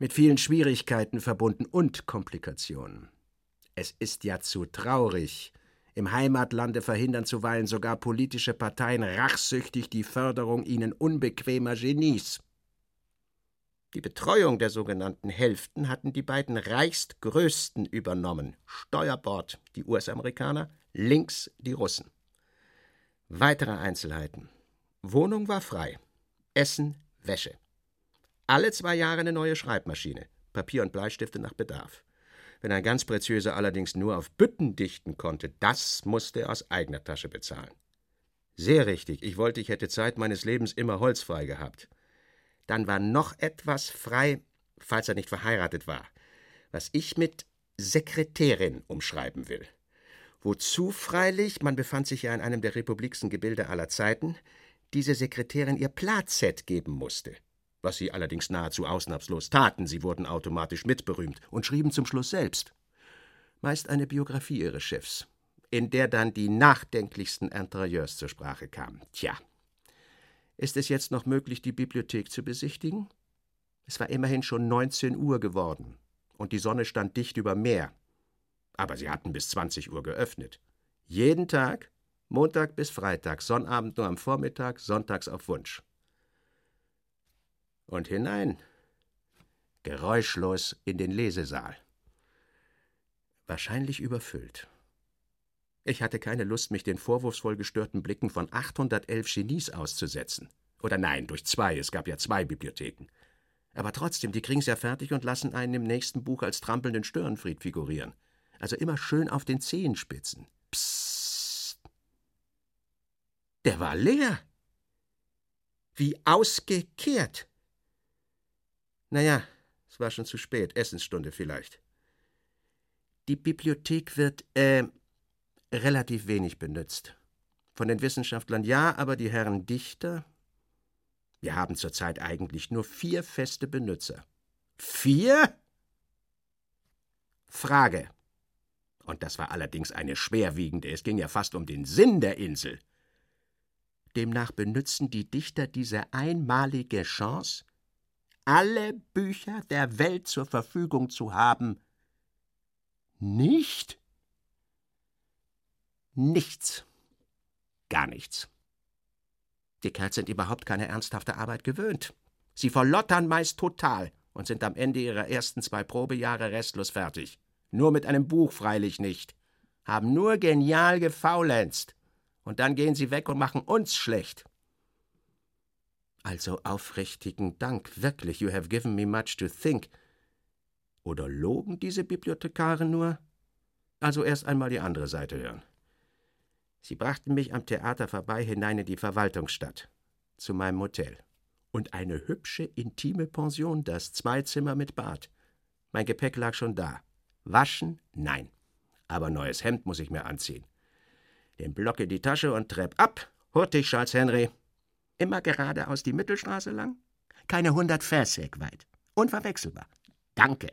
mit vielen Schwierigkeiten verbunden und Komplikationen. Es ist ja zu traurig. Im Heimatlande verhindern zuweilen sogar politische Parteien rachsüchtig die Förderung ihnen unbequemer Genies. Die Betreuung der sogenannten Hälften hatten die beiden reichstgrößten übernommen. Steuerbord die US-Amerikaner, links die Russen. Weitere Einzelheiten. Wohnung war frei. Essen, Wäsche. Alle zwei Jahre eine neue Schreibmaschine, Papier und Bleistifte nach Bedarf. Wenn ein ganz Preziöser allerdings nur auf Bütten dichten konnte, das musste er aus eigener Tasche bezahlen. Sehr richtig, ich wollte, ich hätte Zeit meines Lebens immer holzfrei gehabt. Dann war noch etwas frei, falls er nicht verheiratet war, was ich mit Sekretärin umschreiben will. Wozu freilich, man befand sich ja in einem der republiksten Gebilde aller Zeiten, diese Sekretärin ihr Platzett geben musste was sie allerdings nahezu ausnahmslos taten, sie wurden automatisch mitberühmt und schrieben zum Schluss selbst. Meist eine Biografie ihres Chefs, in der dann die nachdenklichsten Interieurs zur Sprache kamen. Tja, ist es jetzt noch möglich, die Bibliothek zu besichtigen? Es war immerhin schon 19 Uhr geworden und die Sonne stand dicht über Meer. Aber sie hatten bis 20 Uhr geöffnet. Jeden Tag, Montag bis Freitag, Sonnabend nur am Vormittag, sonntags auf Wunsch und hinein, geräuschlos in den Lesesaal. Wahrscheinlich überfüllt. Ich hatte keine Lust, mich den vorwurfsvoll gestörten Blicken von 811 Genies auszusetzen. Oder nein, durch zwei, es gab ja zwei Bibliotheken. Aber trotzdem, die kriegen's ja fertig und lassen einen im nächsten Buch als trampelnden Störenfried figurieren. Also immer schön auf den Zehenspitzen. Psst. Der war leer. Wie ausgekehrt. Naja, es war schon zu spät, Essensstunde vielleicht. Die Bibliothek wird, äh, relativ wenig benutzt. Von den Wissenschaftlern ja, aber die Herren Dichter. Wir haben zurzeit eigentlich nur vier feste Benutzer. Vier? Frage. Und das war allerdings eine schwerwiegende, es ging ja fast um den Sinn der Insel. Demnach benützen die Dichter diese einmalige Chance, alle Bücher der Welt zur Verfügung zu haben. Nicht? Nichts. Gar nichts. Die Kerls sind überhaupt keine ernsthafte Arbeit gewöhnt. Sie verlottern meist total und sind am Ende ihrer ersten zwei Probejahre restlos fertig. Nur mit einem Buch freilich nicht. Haben nur genial gefaulenzt. Und dann gehen sie weg und machen uns schlecht. Also aufrichtigen Dank, wirklich, you have given me much to think. Oder loben diese Bibliothekare nur? Also erst einmal die andere Seite hören. Sie brachten mich am Theater vorbei hinein in die Verwaltungsstadt, zu meinem Hotel. Und eine hübsche, intime Pension, das zwei Zimmer mit Bad. Mein Gepäck lag schon da. Waschen? Nein. Aber neues Hemd muss ich mir anziehen. Den Block in die Tasche und trepp ab. Hurtig, Charles Henry. Immer geradeaus die Mittelstraße lang? Keine hundert Versek weit. Unverwechselbar. Danke.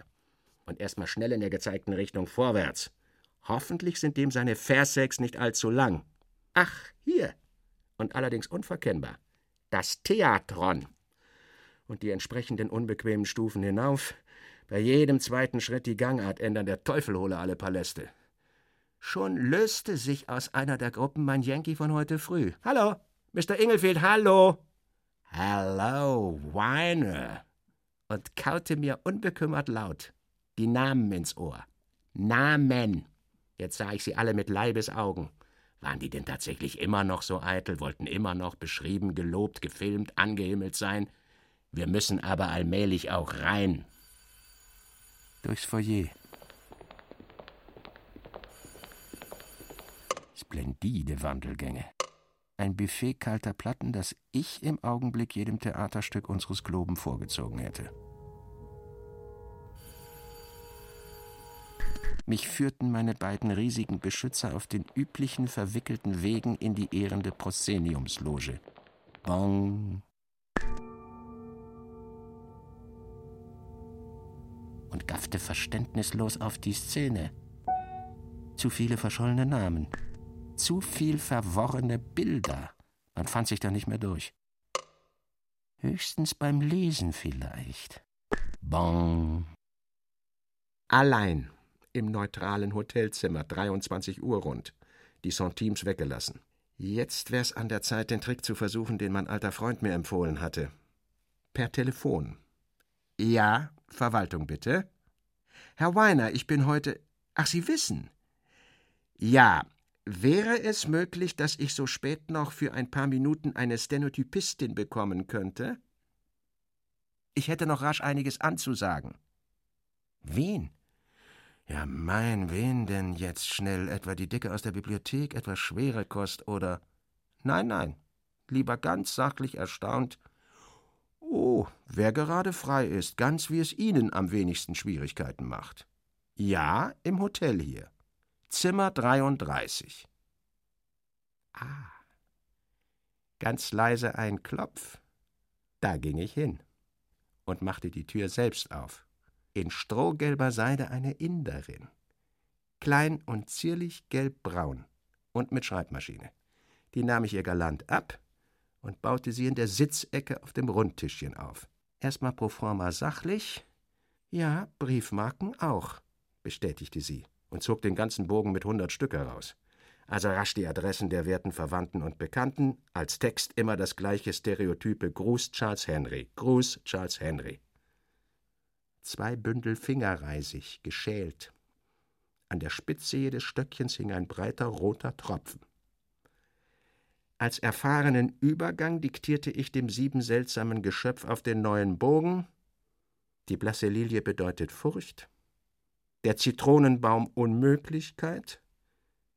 Und erstmal schnell in der gezeigten Richtung vorwärts. Hoffentlich sind dem seine Versex nicht allzu lang. Ach, hier. Und allerdings unverkennbar. Das Theatron. Und die entsprechenden unbequemen Stufen hinauf. Bei jedem zweiten Schritt die Gangart ändern, der Teufel hole alle Paläste. Schon löste sich aus einer der Gruppen mein Yankee von heute früh. Hallo, Mr. Inglefield, hallo. Hallo, Weiner. Und kaute mir unbekümmert laut die Namen ins Ohr. Namen. Jetzt sah ich sie alle mit Leibesaugen. Waren die denn tatsächlich immer noch so eitel, wollten immer noch beschrieben, gelobt, gefilmt, angehimmelt sein? Wir müssen aber allmählich auch rein. Durchs Foyer. Splendide Wandelgänge. Ein Buffet kalter Platten, das ich im Augenblick jedem Theaterstück unseres Globen vorgezogen hätte. Mich führten meine beiden riesigen Beschützer auf den üblichen verwickelten Wegen in die ehrende Proszeniumsloge. Bong. Und gaffte verständnislos auf die Szene. Zu viele verschollene Namen. Zu viel verworrene Bilder. Man fand sich da nicht mehr durch. Höchstens beim Lesen vielleicht. Bong. Allein im neutralen Hotelzimmer, 23 Uhr rund. Die Centimes weggelassen. Jetzt wär's an der Zeit, den Trick zu versuchen, den mein alter Freund mir empfohlen hatte. Per Telefon. Ja, Verwaltung bitte. Herr Weiner, ich bin heute. Ach, Sie wissen. Ja, wäre es möglich, dass ich so spät noch für ein paar Minuten eine Stenotypistin bekommen könnte? Ich hätte noch rasch einiges anzusagen. Wen? Ja, mein, wen denn jetzt schnell? Etwa die Dicke aus der Bibliothek, etwa schwere Kost oder. Nein, nein. Lieber ganz sachlich erstaunt. Oh, wer gerade frei ist, ganz wie es Ihnen am wenigsten Schwierigkeiten macht. Ja, im Hotel hier. Zimmer 33. Ah. Ganz leise ein Klopf. Da ging ich hin und machte die Tür selbst auf in strohgelber Seide eine Inderin. Klein und zierlich gelbbraun und mit Schreibmaschine. Die nahm ich ihr galant ab und baute sie in der Sitzecke auf dem Rundtischchen auf. Erstmal pro forma sachlich. Ja, Briefmarken auch, bestätigte sie und zog den ganzen Bogen mit hundert Stück heraus. Also rasch die Adressen der werten Verwandten und Bekannten, als Text immer das gleiche stereotype Gruß Charles Henry, Gruß Charles Henry zwei Bündel Fingerreisig, geschält. An der Spitze jedes Stöckchens hing ein breiter roter Tropfen. Als erfahrenen Übergang diktierte ich dem sieben seltsamen Geschöpf auf den neuen Bogen Die blasse Lilie bedeutet Furcht, der Zitronenbaum Unmöglichkeit,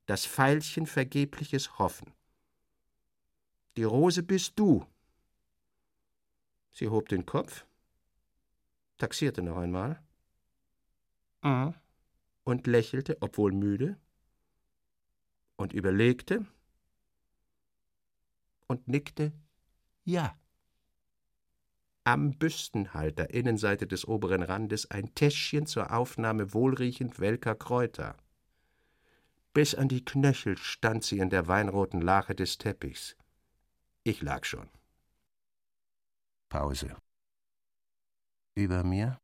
das Veilchen vergebliches Hoffen. Die Rose bist du. Sie hob den Kopf, taxierte noch einmal mhm. und lächelte, obwohl müde, und überlegte und nickte Ja. Am Büstenhalter, Innenseite des oberen Randes, ein Täschchen zur Aufnahme wohlriechend welker Kräuter. Bis an die Knöchel stand sie in der weinroten Lache des Teppichs. Ich lag schon. Pause. Über mir?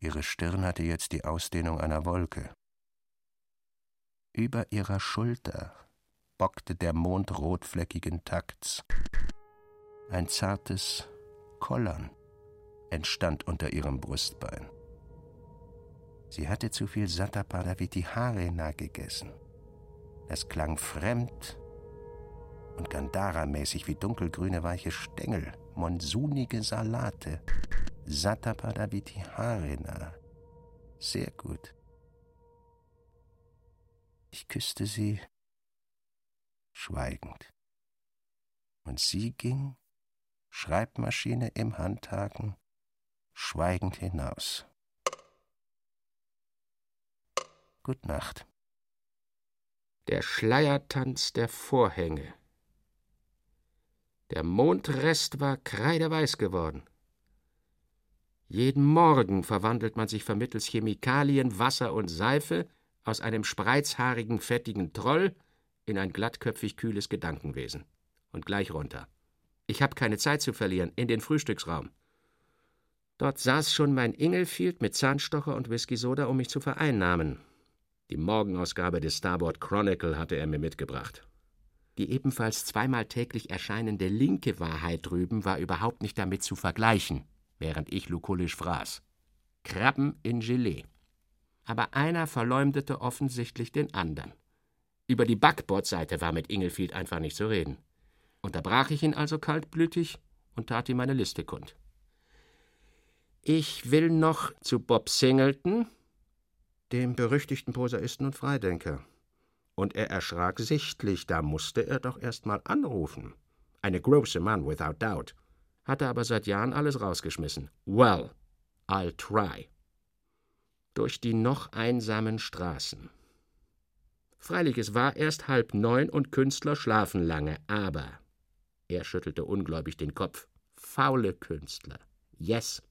Ihre Stirn hatte jetzt die Ausdehnung einer Wolke. Über ihrer Schulter bockte der Mond rotfleckigen Takts. Ein zartes Kollern entstand unter ihrem Brustbein. Sie hatte zu viel Sattapadaviti Harena gegessen. Es klang fremd und Gandhara-mäßig wie dunkelgrüne weiche Stängel, monsunige Salate. Sattapadaviti Harena. Sehr gut. Ich küsste sie schweigend. Und sie ging, Schreibmaschine im Handhaken, schweigend hinaus. Gut Nacht. Der Schleiertanz der Vorhänge. Der Mondrest war kreideweiß geworden. Jeden Morgen verwandelt man sich vermittels Chemikalien, Wasser und Seife aus einem spreizhaarigen, fettigen Troll in ein glattköpfig kühles Gedankenwesen. Und gleich runter. Ich habe keine Zeit zu verlieren, in den Frühstücksraum. Dort saß schon mein Ingelfield mit Zahnstocher und Whisky-Soda, um mich zu vereinnahmen. Die Morgenausgabe des Starboard Chronicle hatte er mir mitgebracht. Die ebenfalls zweimal täglich erscheinende linke Wahrheit drüben war überhaupt nicht damit zu vergleichen, während ich lukullisch fraß. Krabben in Gelee. Aber einer verleumdete offensichtlich den anderen. Über die Backbordseite war mit Ingelfield einfach nicht zu reden. Unterbrach ich ihn also kaltblütig und tat ihm meine Liste kund. Ich will noch zu Bob Singleton, dem berüchtigten Prosaisten und Freidenker. Und er erschrak sichtlich, da musste er doch erst mal anrufen. Eine große Mann, without doubt. Hatte aber seit Jahren alles rausgeschmissen. Well, I'll try. Durch die noch einsamen Straßen. Freilich, es war erst halb neun und Künstler schlafen lange, aber er schüttelte ungläubig den Kopf. Faule Künstler. Yes.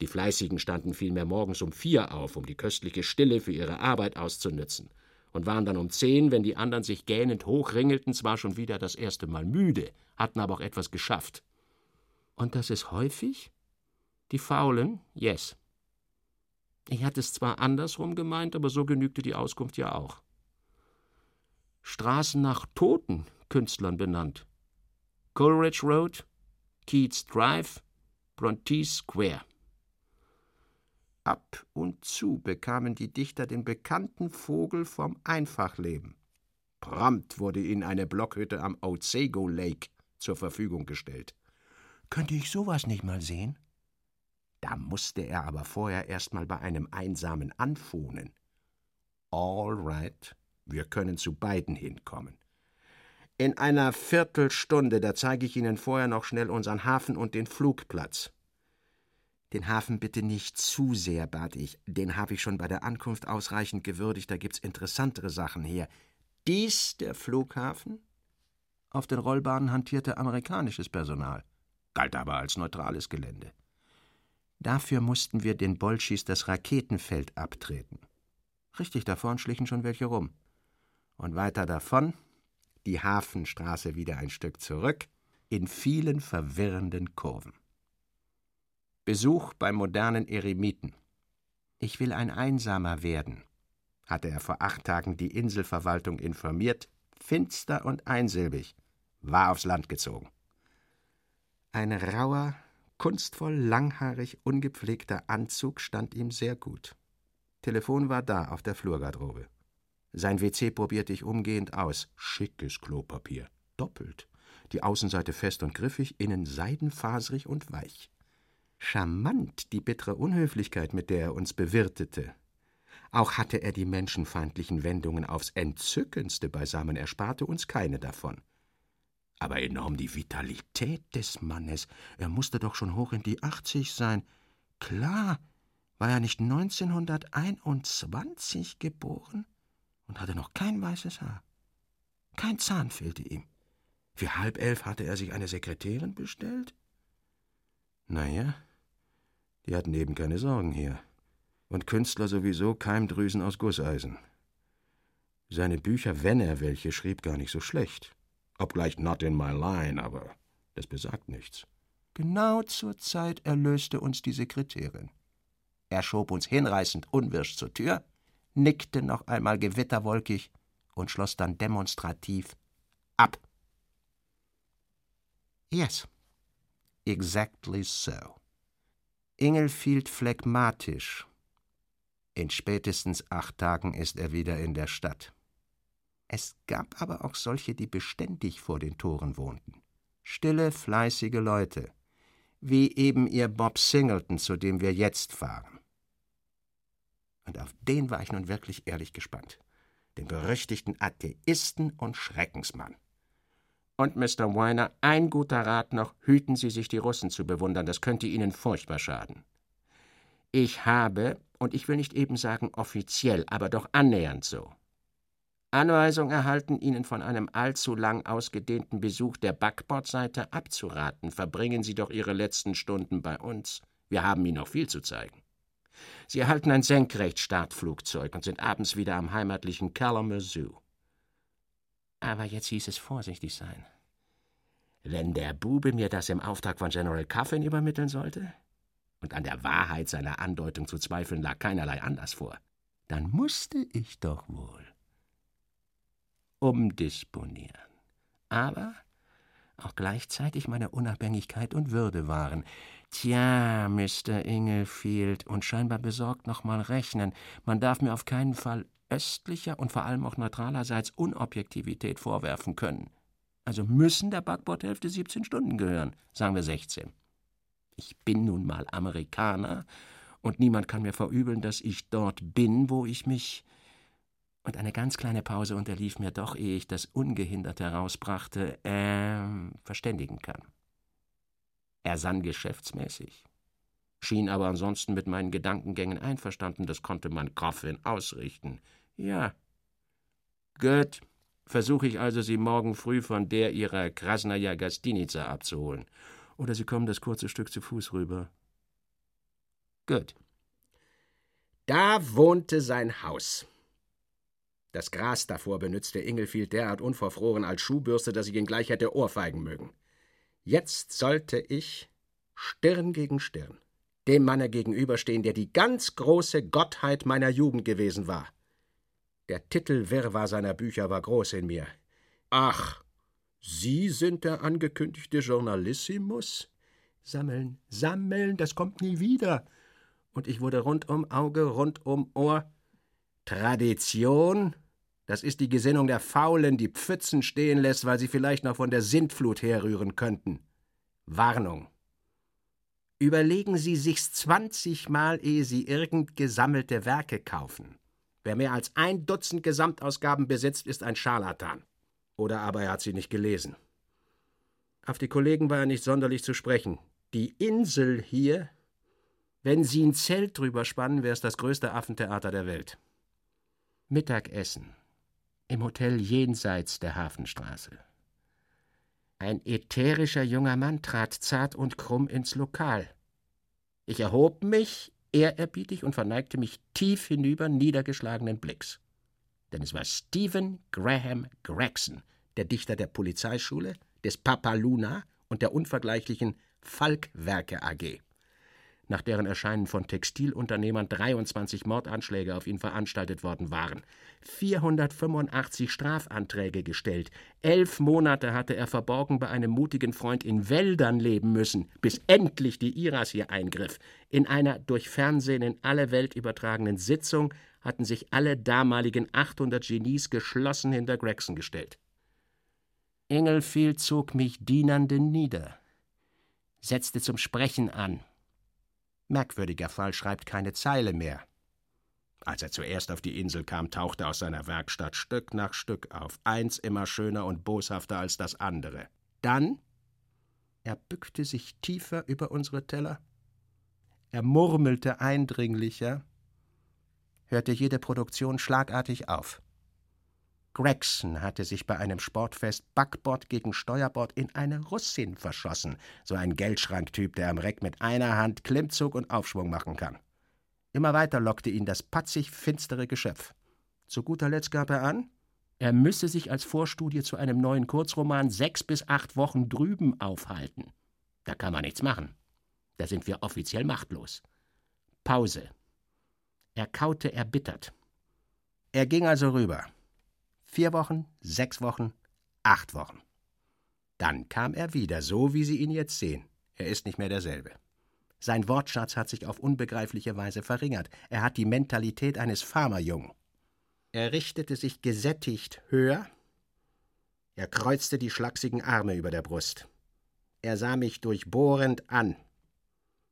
Die Fleißigen standen vielmehr morgens um vier auf, um die köstliche Stille für ihre Arbeit auszunützen, und waren dann um zehn, wenn die anderen sich gähnend hochringelten, zwar schon wieder das erste Mal müde, hatten aber auch etwas geschafft. Und das ist häufig? Die Faulen? Yes. Ich hatte es zwar andersrum gemeint, aber so genügte die Auskunft ja auch. Straßen nach toten Künstlern benannt. Coleridge Road, Keats Drive, Bronte Square. Ab und zu bekamen die Dichter den bekannten Vogel vom Einfachleben. Prompt wurde ihnen eine Blockhütte am Otsego Lake zur Verfügung gestellt. Könnte ich sowas nicht mal sehen? Da musste er aber vorher erst mal bei einem Einsamen anfohnen. All right, wir können zu beiden hinkommen. In einer Viertelstunde, da zeige ich Ihnen vorher noch schnell unseren Hafen und den Flugplatz. Den Hafen bitte nicht zu sehr, bat ich. Den habe ich schon bei der Ankunft ausreichend gewürdigt, da gibt's interessantere Sachen hier. Dies der Flughafen? Auf den Rollbahnen hantierte amerikanisches Personal, galt aber als neutrales Gelände. Dafür mussten wir den Bolschis das Raketenfeld abtreten. Richtig, da vorn schlichen schon welche rum. Und weiter davon die Hafenstraße wieder ein Stück zurück, in vielen verwirrenden Kurven. Besuch beim modernen Eremiten. Ich will ein Einsamer werden, hatte er vor acht Tagen die Inselverwaltung informiert, finster und einsilbig, war aufs Land gezogen. Ein rauer, kunstvoll langhaarig ungepflegter Anzug stand ihm sehr gut. Telefon war da auf der Flurgarderobe. Sein WC probierte ich umgehend aus. Schickes Klopapier. Doppelt. Die Außenseite fest und griffig, innen seidenfaserig und weich. Charmant die bittere Unhöflichkeit, mit der er uns bewirtete. Auch hatte er die menschenfeindlichen Wendungen aufs Entzückendste beisammen, er sparte uns keine davon. Aber enorm die Vitalität des Mannes. Er musste doch schon hoch in die achtzig sein. Klar, war er nicht 1921 geboren? Und hatte noch kein weißes Haar. Kein Zahn fehlte ihm. Für halb elf hatte er sich eine Sekretärin bestellt? Naja, die hatten eben keine Sorgen hier. Und Künstler sowieso Keimdrüsen aus Gusseisen. Seine Bücher, wenn er welche schrieb, gar nicht so schlecht. Obgleich not in my line, aber das besagt nichts. Genau zur Zeit erlöste uns die Sekretärin. Er schob uns hinreißend unwirsch zur Tür, nickte noch einmal gewitterwolkig und schloss dann demonstrativ ab. Yes, exactly so. Ingelfield phlegmatisch. In spätestens acht Tagen ist er wieder in der Stadt. Es gab aber auch solche, die beständig vor den Toren wohnten. Stille, fleißige Leute, wie eben ihr Bob Singleton, zu dem wir jetzt fahren. Und auf den war ich nun wirklich ehrlich gespannt. Den berüchtigten Atheisten und Schreckensmann. Und Mr. Weiner, ein guter Rat noch, hüten Sie sich die Russen zu bewundern, das könnte Ihnen furchtbar schaden. Ich habe, und ich will nicht eben sagen offiziell, aber doch annähernd so, Anweisung erhalten, Ihnen von einem allzu lang ausgedehnten Besuch der Backbordseite abzuraten. Verbringen Sie doch Ihre letzten Stunden bei uns. Wir haben Ihnen noch viel zu zeigen. Sie erhalten ein Senkrechtstartflugzeug und sind abends wieder am heimatlichen Kalamazoo. Aber jetzt hieß es vorsichtig sein. Wenn der Bube mir das im Auftrag von General Coffin übermitteln sollte, und an der Wahrheit seiner Andeutung zu zweifeln lag keinerlei Anlass vor, dann musste ich doch wohl umdisponieren. Aber auch gleichzeitig meine Unabhängigkeit und Würde wahren. Tja, Mr. Inglefield, und scheinbar besorgt noch mal rechnen. Man darf mir auf keinen Fall östlicher und vor allem auch neutralerseits Unobjektivität vorwerfen können. Also müssen der Backbordhälfte 17 Stunden gehören, sagen wir 16. Ich bin nun mal Amerikaner und niemand kann mir verübeln, dass ich dort bin, wo ich mich und eine ganz kleine Pause unterlief mir doch, ehe ich das ungehindert herausbrachte, äh, verständigen kann. Er sann geschäftsmäßig, schien aber ansonsten mit meinen Gedankengängen einverstanden, das konnte man Coffin ausrichten. Ja. Gut, versuche ich also, Sie morgen früh von der Ihrer Krasnaja Gastinica abzuholen. Oder Sie kommen das kurze Stück zu Fuß rüber. Gut. Da wohnte sein Haus. Das Gras davor benützte Ingelfield derart unverfroren als Schuhbürste, dass ich ihn gleich hätte ohrfeigen mögen. Jetzt sollte ich Stirn gegen Stirn dem Manne gegenüberstehen, der die ganz große Gottheit meiner Jugend gewesen war. Der Titelwirrwarr seiner Bücher war groß in mir. Ach, Sie sind der angekündigte Journalissimus? Sammeln, sammeln, das kommt nie wieder. Und ich wurde rund um Auge, rund um Ohr. Tradition, das ist die Gesinnung der Faulen, die Pfützen stehen lässt, weil sie vielleicht noch von der Sintflut herrühren könnten. Warnung. Überlegen Sie sich's zwanzigmal, ehe Sie irgend gesammelte Werke kaufen. Wer mehr als ein Dutzend Gesamtausgaben besitzt, ist ein Scharlatan. Oder aber er hat sie nicht gelesen. Auf die Kollegen war er nicht sonderlich zu sprechen. Die Insel hier, wenn Sie ein Zelt drüber spannen, wäre es das größte Affentheater der Welt. Mittagessen im Hotel jenseits der Hafenstraße. Ein ätherischer junger Mann trat zart und krumm ins Lokal. Ich erhob mich, ehrerbietig und verneigte mich tief hinüber niedergeschlagenen Blicks. Denn es war Stephen Graham Gregson, der Dichter der Polizeischule, des Papa Luna und der unvergleichlichen Falkwerke AG nach deren Erscheinen von Textilunternehmern 23 Mordanschläge auf ihn veranstaltet worden waren, 485 Strafanträge gestellt, elf Monate hatte er verborgen bei einem mutigen Freund in Wäldern leben müssen, bis endlich die IRAS hier eingriff. In einer durch Fernsehen in alle Welt übertragenen Sitzung hatten sich alle damaligen 800 Genies geschlossen hinter Gregson gestellt. Engelfield zog mich Dienernde nieder, setzte zum Sprechen an, Merkwürdiger Fall schreibt keine Zeile mehr. Als er zuerst auf die Insel kam, tauchte aus seiner Werkstatt Stück nach Stück auf, eins immer schöner und boshafter als das andere. Dann er bückte sich tiefer über unsere Teller, er murmelte eindringlicher, hörte jede Produktion schlagartig auf. Gregson hatte sich bei einem Sportfest Backbord gegen Steuerbord in eine Russin verschossen. So ein Geldschranktyp, der am Reck mit einer Hand Klimmzug und Aufschwung machen kann. Immer weiter lockte ihn das patzig finstere Geschöpf. Zu guter Letzt gab er an, er müsse sich als Vorstudie zu einem neuen Kurzroman sechs bis acht Wochen drüben aufhalten. Da kann man nichts machen. Da sind wir offiziell machtlos. Pause. Er kaute erbittert. Er ging also rüber. Vier Wochen, sechs Wochen, acht Wochen. Dann kam er wieder, so wie Sie ihn jetzt sehen. Er ist nicht mehr derselbe. Sein Wortschatz hat sich auf unbegreifliche Weise verringert. Er hat die Mentalität eines Farmerjungen. Er richtete sich gesättigt höher. Er kreuzte die schlachsigen Arme über der Brust. Er sah mich durchbohrend an.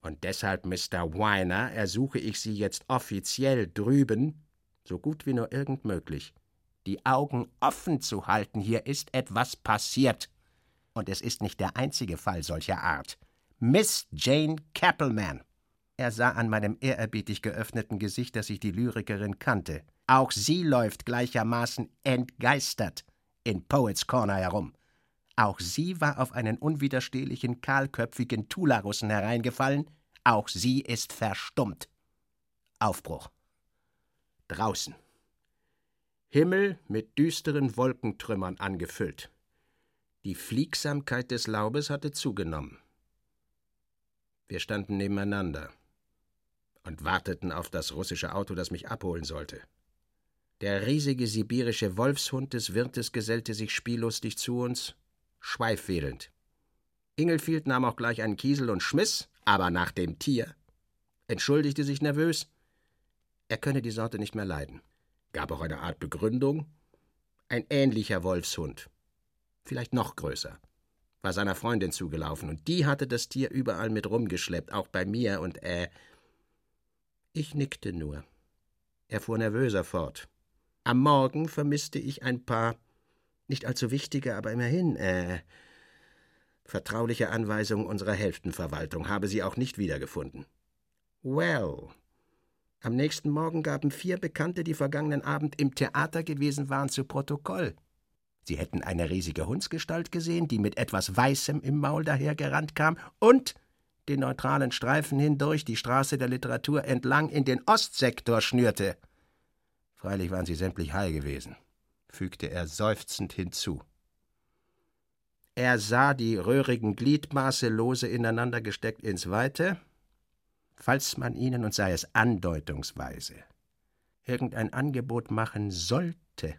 Und deshalb, Mr. Weiner, ersuche ich Sie jetzt offiziell drüben, so gut wie nur irgend möglich, die Augen offen zu halten. Hier ist etwas passiert. Und es ist nicht der einzige Fall solcher Art. Miss Jane Cappleman. Er sah an meinem ehrerbietig geöffneten Gesicht, dass ich die Lyrikerin kannte. Auch sie läuft gleichermaßen entgeistert in Poets Corner herum. Auch sie war auf einen unwiderstehlichen, kahlköpfigen Tularussen hereingefallen. Auch sie ist verstummt. Aufbruch. Draußen. Himmel mit düsteren Wolkentrümmern angefüllt. Die Fliegsamkeit des Laubes hatte zugenommen. Wir standen nebeneinander und warteten auf das russische Auto, das mich abholen sollte. Der riesige sibirische Wolfshund des Wirtes gesellte sich spiellustig zu uns, schweifwedelnd. Ingelfield nahm auch gleich einen Kiesel und schmiss, aber nach dem Tier, entschuldigte sich nervös, er könne die Sorte nicht mehr leiden gab auch eine Art Begründung. Ein ähnlicher Wolfshund, vielleicht noch größer, war seiner Freundin zugelaufen, und die hatte das Tier überall mit rumgeschleppt, auch bei mir, und äh. Ich nickte nur. Er fuhr nervöser fort. Am Morgen vermisste ich ein paar, nicht allzu wichtige, aber immerhin, äh, vertrauliche Anweisungen unserer Hälftenverwaltung, habe sie auch nicht wiedergefunden. Well, am nächsten Morgen gaben vier Bekannte, die vergangenen Abend im Theater gewesen waren, zu Protokoll. Sie hätten eine riesige Hundsgestalt gesehen, die mit etwas Weißem im Maul dahergerannt kam und den neutralen Streifen hindurch die Straße der Literatur entlang in den Ostsektor schnürte. Freilich waren sie sämtlich high gewesen, fügte er seufzend hinzu. Er sah die röhrigen Gliedmaße lose ineinander gesteckt ins Weite, falls man ihnen, und sei es andeutungsweise, irgendein Angebot machen sollte.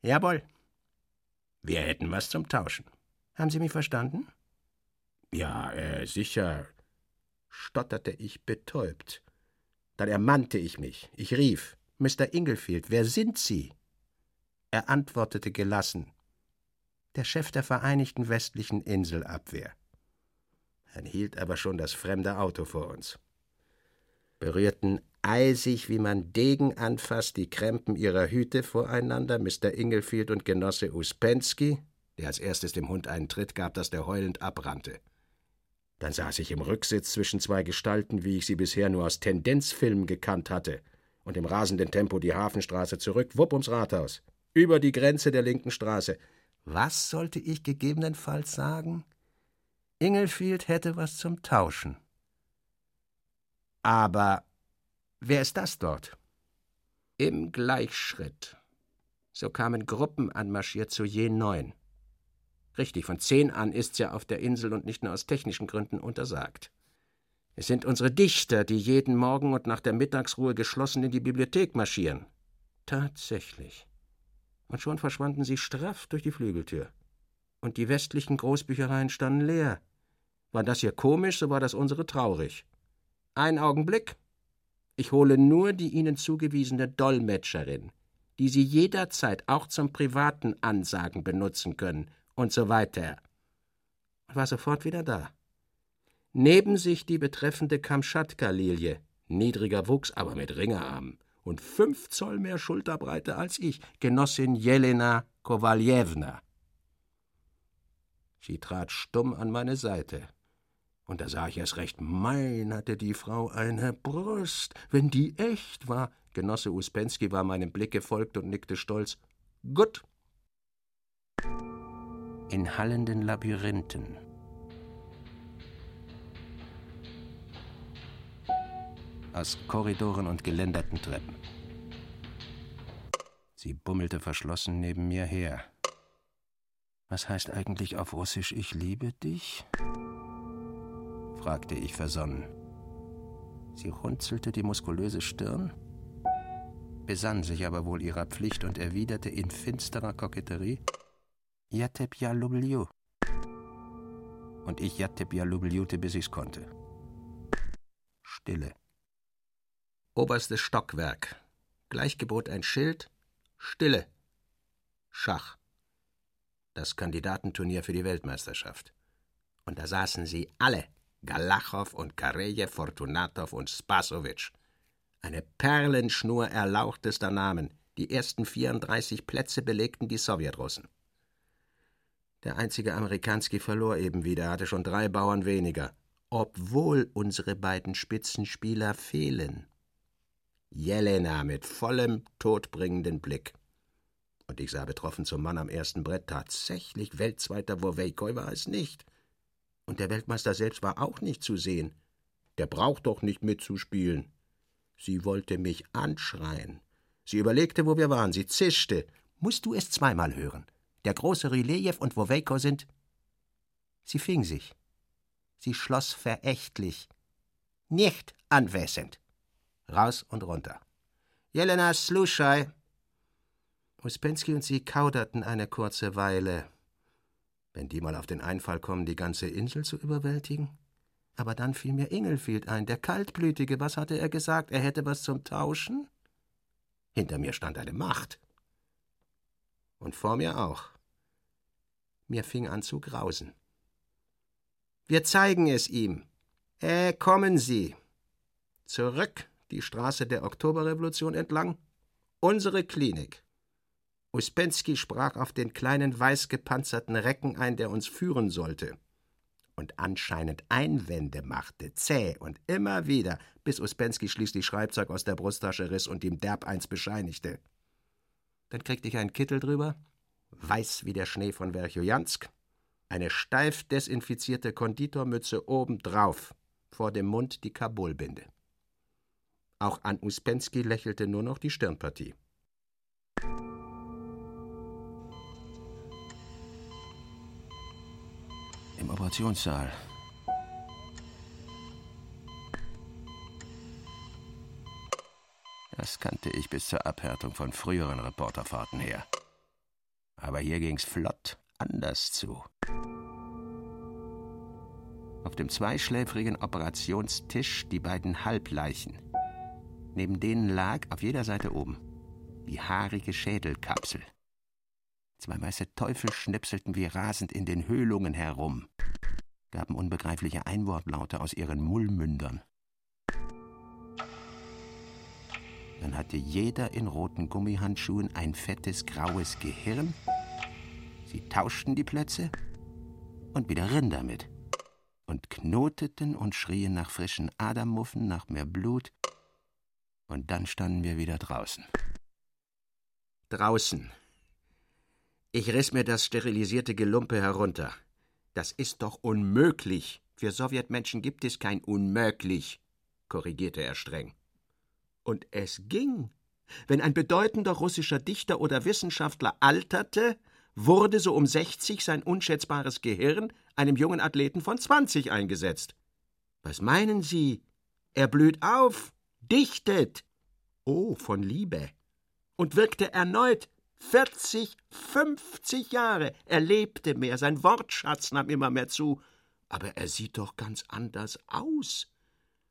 Jawohl. Wir hätten was zum Tauschen. Haben Sie mich verstanden? Ja, äh, sicher, stotterte ich betäubt. Dann ermannte ich mich. Ich rief: Mr. Inglefield, wer sind Sie? Er antwortete gelassen: Der Chef der Vereinigten Westlichen Inselabwehr. Dann hielt aber schon das fremde Auto vor uns. Berührten eisig, wie man Degen anfasst, die Krempen ihrer Hüte voreinander, Mr. Inglefield und Genosse Uspensky, der als erstes dem Hund einen Tritt gab, dass der heulend abrannte. Dann saß ich im Rücksitz zwischen zwei Gestalten, wie ich sie bisher nur aus Tendenzfilmen gekannt hatte, und im rasenden Tempo die Hafenstraße zurück, wupp ums Rathaus, über die Grenze der linken Straße. Was sollte ich gegebenenfalls sagen? Inglefield hätte was zum Tauschen. Aber wer ist das dort? Im Gleichschritt. So kamen Gruppen anmarschiert zu je neun. Richtig, von zehn an ist's ja auf der Insel und nicht nur aus technischen Gründen untersagt. Es sind unsere Dichter, die jeden Morgen und nach der Mittagsruhe geschlossen in die Bibliothek marschieren. Tatsächlich. Und schon verschwanden sie straff durch die Flügeltür. Und die westlichen Großbüchereien standen leer. War das hier komisch, so war das unsere traurig. Ein Augenblick. Ich hole nur die Ihnen zugewiesene Dolmetscherin, die Sie jederzeit auch zum privaten Ansagen benutzen können und so weiter. Und war sofort wieder da. Neben sich die betreffende Kamtschatka-Lilie, niedriger Wuchs, aber mit Ringerarmen und fünf Zoll mehr Schulterbreite als ich, Genossin Jelena Kowaljewna. Sie trat stumm an meine Seite. Und da sah ich erst recht, mein, hatte die Frau eine Brust, wenn die echt war, Genosse Uspensky war meinem Blick gefolgt und nickte stolz. Gut. In hallenden Labyrinthen. Aus Korridoren und geländerten Treppen. Sie bummelte verschlossen neben mir her. Was heißt eigentlich auf Russisch Ich liebe dich? Fragte ich versonnen. Sie runzelte die muskulöse Stirn, besann sich aber wohl ihrer Pflicht und erwiderte in finsterer Koketterie: Jatep ja lubliu. Und ich Jatep ja lubliute, bis ich's konnte. Stille. Oberstes Stockwerk. Gleichgebot ein Schild. Stille. Schach. Das Kandidatenturnier für die Weltmeisterschaft. Und da saßen sie alle Galachow und Karejew, Fortunatow und Spasowitsch. Eine Perlenschnur erlauchtester Namen. Die ersten 34 Plätze belegten die Sowjetrussen. Der einzige Amerikanski verlor eben wieder, hatte schon drei Bauern weniger, obwohl unsere beiden Spitzenspieler fehlen. Jelena mit vollem, todbringenden Blick. Und ich sah betroffen zum Mann am ersten Brett. Tatsächlich, Weltzweiter Wowejkoi war es nicht. Und der Weltmeister selbst war auch nicht zu sehen. Der braucht doch nicht mitzuspielen. Sie wollte mich anschreien. Sie überlegte, wo wir waren. Sie zischte. Musst du es zweimal hören? Der große Rylejew und Wowejko sind. Sie fing sich. Sie schloss verächtlich. Nicht anwesend. Raus und runter. Jelena Sluschai. Uspensky und sie kauderten eine kurze Weile wenn die mal auf den Einfall kommen, die ganze Insel zu überwältigen? Aber dann fiel mir Ingelfield ein, der Kaltblütige. Was hatte er gesagt? Er hätte was zum Tauschen? Hinter mir stand eine Macht. Und vor mir auch. Mir fing an zu grausen. Wir zeigen es ihm. Äh, kommen Sie. Zurück die Straße der Oktoberrevolution entlang. Unsere Klinik. Uspensky sprach auf den kleinen weiß gepanzerten Recken ein, der uns führen sollte. Und anscheinend Einwände machte, zäh und immer wieder, bis Uspensky schließlich Schreibzeug aus der Brusttasche riss und ihm derb eins bescheinigte. Dann kriegte ich einen Kittel drüber, weiß wie der Schnee von Verchojansk, eine steif desinfizierte Konditormütze obendrauf, vor dem Mund die Kabulbinde. Auch an Uspensky lächelte nur noch die Stirnpartie. Im Operationssaal. Das kannte ich bis zur Abhärtung von früheren Reporterfahrten her. Aber hier ging's flott anders zu. Auf dem zweischläfrigen Operationstisch die beiden Halbleichen. Neben denen lag auf jeder Seite oben die haarige Schädelkapsel. Zwei weiße Teufel schnipselten wie rasend in den Höhlungen herum, gaben unbegreifliche Einwortlaute aus ihren Mullmündern. Dann hatte jeder in roten Gummihandschuhen ein fettes graues Gehirn. Sie tauschten die Plätze und wieder rinn damit und knoteten und schrien nach frischen Adermuffen, nach mehr Blut. Und dann standen wir wieder draußen. Draußen, ich riss mir das sterilisierte Gelumpe herunter. Das ist doch unmöglich. Für Sowjetmenschen gibt es kein Unmöglich, korrigierte er streng. Und es ging. Wenn ein bedeutender russischer Dichter oder Wissenschaftler alterte, wurde so um 60 sein unschätzbares Gehirn einem jungen Athleten von 20 eingesetzt. Was meinen Sie? Er blüht auf, dichtet. Oh, von Liebe. Und wirkte erneut 40, 50 Jahre. Er lebte mehr, sein Wortschatz nahm immer mehr zu. Aber er sieht doch ganz anders aus.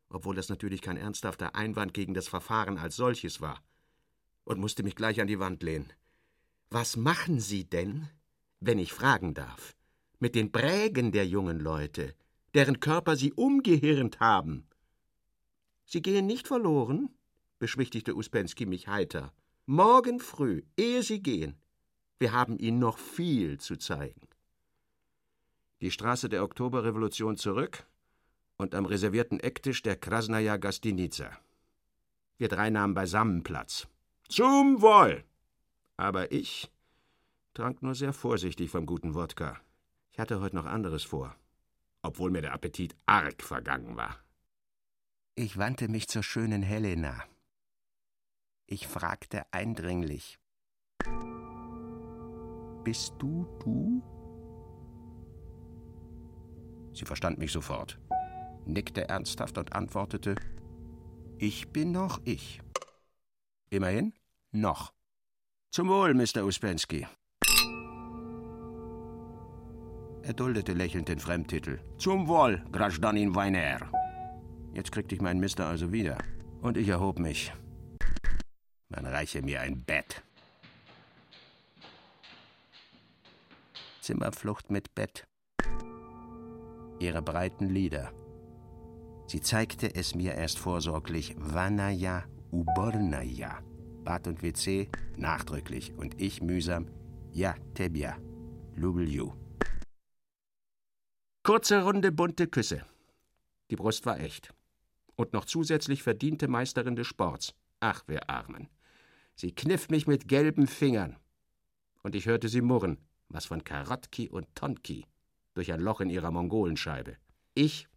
Obwohl das natürlich kein ernsthafter Einwand gegen das Verfahren als solches war. Und musste mich gleich an die Wand lehnen. Was machen Sie denn, wenn ich fragen darf, mit den Prägen der jungen Leute, deren Körper Sie umgehirnt haben? Sie gehen nicht verloren? beschwichtigte Uspensky mich heiter. Morgen früh, ehe Sie gehen. Wir haben Ihnen noch viel zu zeigen. Die Straße der Oktoberrevolution zurück und am reservierten Ecktisch der Krasnaja Gastinica. Wir drei nahmen beisammen Platz. Zum Wohl! Aber ich trank nur sehr vorsichtig vom guten Wodka. Ich hatte heute noch anderes vor, obwohl mir der Appetit arg vergangen war. Ich wandte mich zur schönen Helena. Ich fragte eindringlich: Bist du du? Sie verstand mich sofort, nickte ernsthaft und antwortete: Ich bin noch ich. Immerhin noch. Zum Wohl, Mr. Uspensky. Er duldete lächelnd den Fremdtitel. Zum Wohl, Grajdanin Weiner. Jetzt kriegte ich meinen Mister also wieder. Und ich erhob mich. Man reiche mir ein Bett. Zimmerflucht mit Bett. Ihre breiten Lieder. Sie zeigte es mir erst vorsorglich. Vanaya Ubornaya. Bad und WC nachdrücklich und ich mühsam. Ja, Tebia. Lubel you. Kurze Runde bunte Küsse. Die Brust war echt. Und noch zusätzlich verdiente Meisterin des Sports. Ach, wir Armen. Sie kniff mich mit gelben Fingern. Und ich hörte sie murren, was von Karotki und Tonki, durch ein Loch in ihrer Mongolenscheibe. Ich,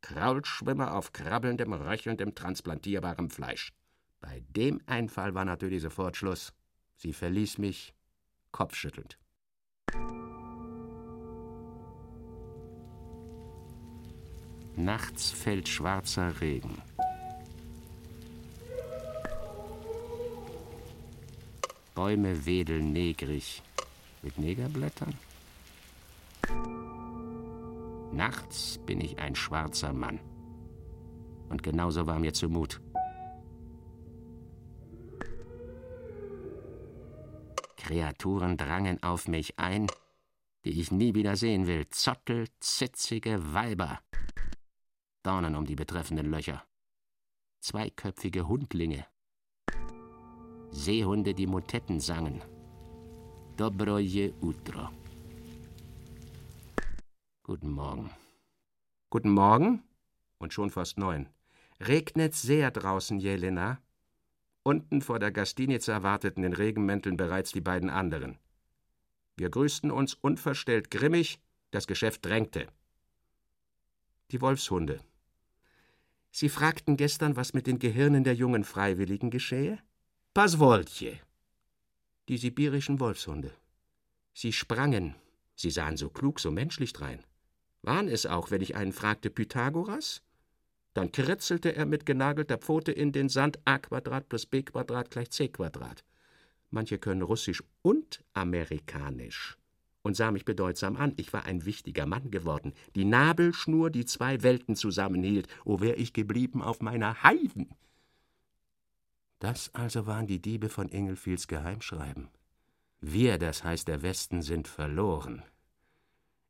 Kraulschwimmer auf krabbelndem, röchelndem, transplantierbarem Fleisch. Bei dem Einfall war natürlich sofort Schluss. Sie verließ mich kopfschüttelnd. Nachts fällt schwarzer Regen. Bäume wedeln negrig mit Negerblättern. Nachts bin ich ein schwarzer Mann. Und genauso war mir zumut. Kreaturen drangen auf mich ein, die ich nie wieder sehen will. Zottel, zitzige Weiber. Dornen um die betreffenden Löcher. Zweiköpfige Hundlinge. Seehunde, die Motetten sangen. Dobroje utro. Guten Morgen. Guten Morgen? Und schon fast neun. Regnet sehr draußen, Jelena. Unten vor der Gastinica warteten in Regenmänteln bereits die beiden anderen. Wir grüßten uns unverstellt grimmig, das Geschäft drängte. Die Wolfshunde. Sie fragten gestern, was mit den Gehirnen der jungen Freiwilligen geschehe? Paswoltje. Die sibirischen Wolfshunde. Sie sprangen. Sie sahen so klug, so menschlich drein. Waren es auch, wenn ich einen fragte, Pythagoras? Dann kritzelte er mit genagelter Pfote in den Sand a Quadrat plus b Quadrat gleich c Quadrat. Manche können Russisch und Amerikanisch und sah mich bedeutsam an. Ich war ein wichtiger Mann geworden. Die Nabelschnur, die zwei Welten zusammenhielt. O wär ich geblieben auf meiner Heiden! Das also waren die Diebe von Engelfields Geheimschreiben. Wir, das heißt der Westen, sind verloren.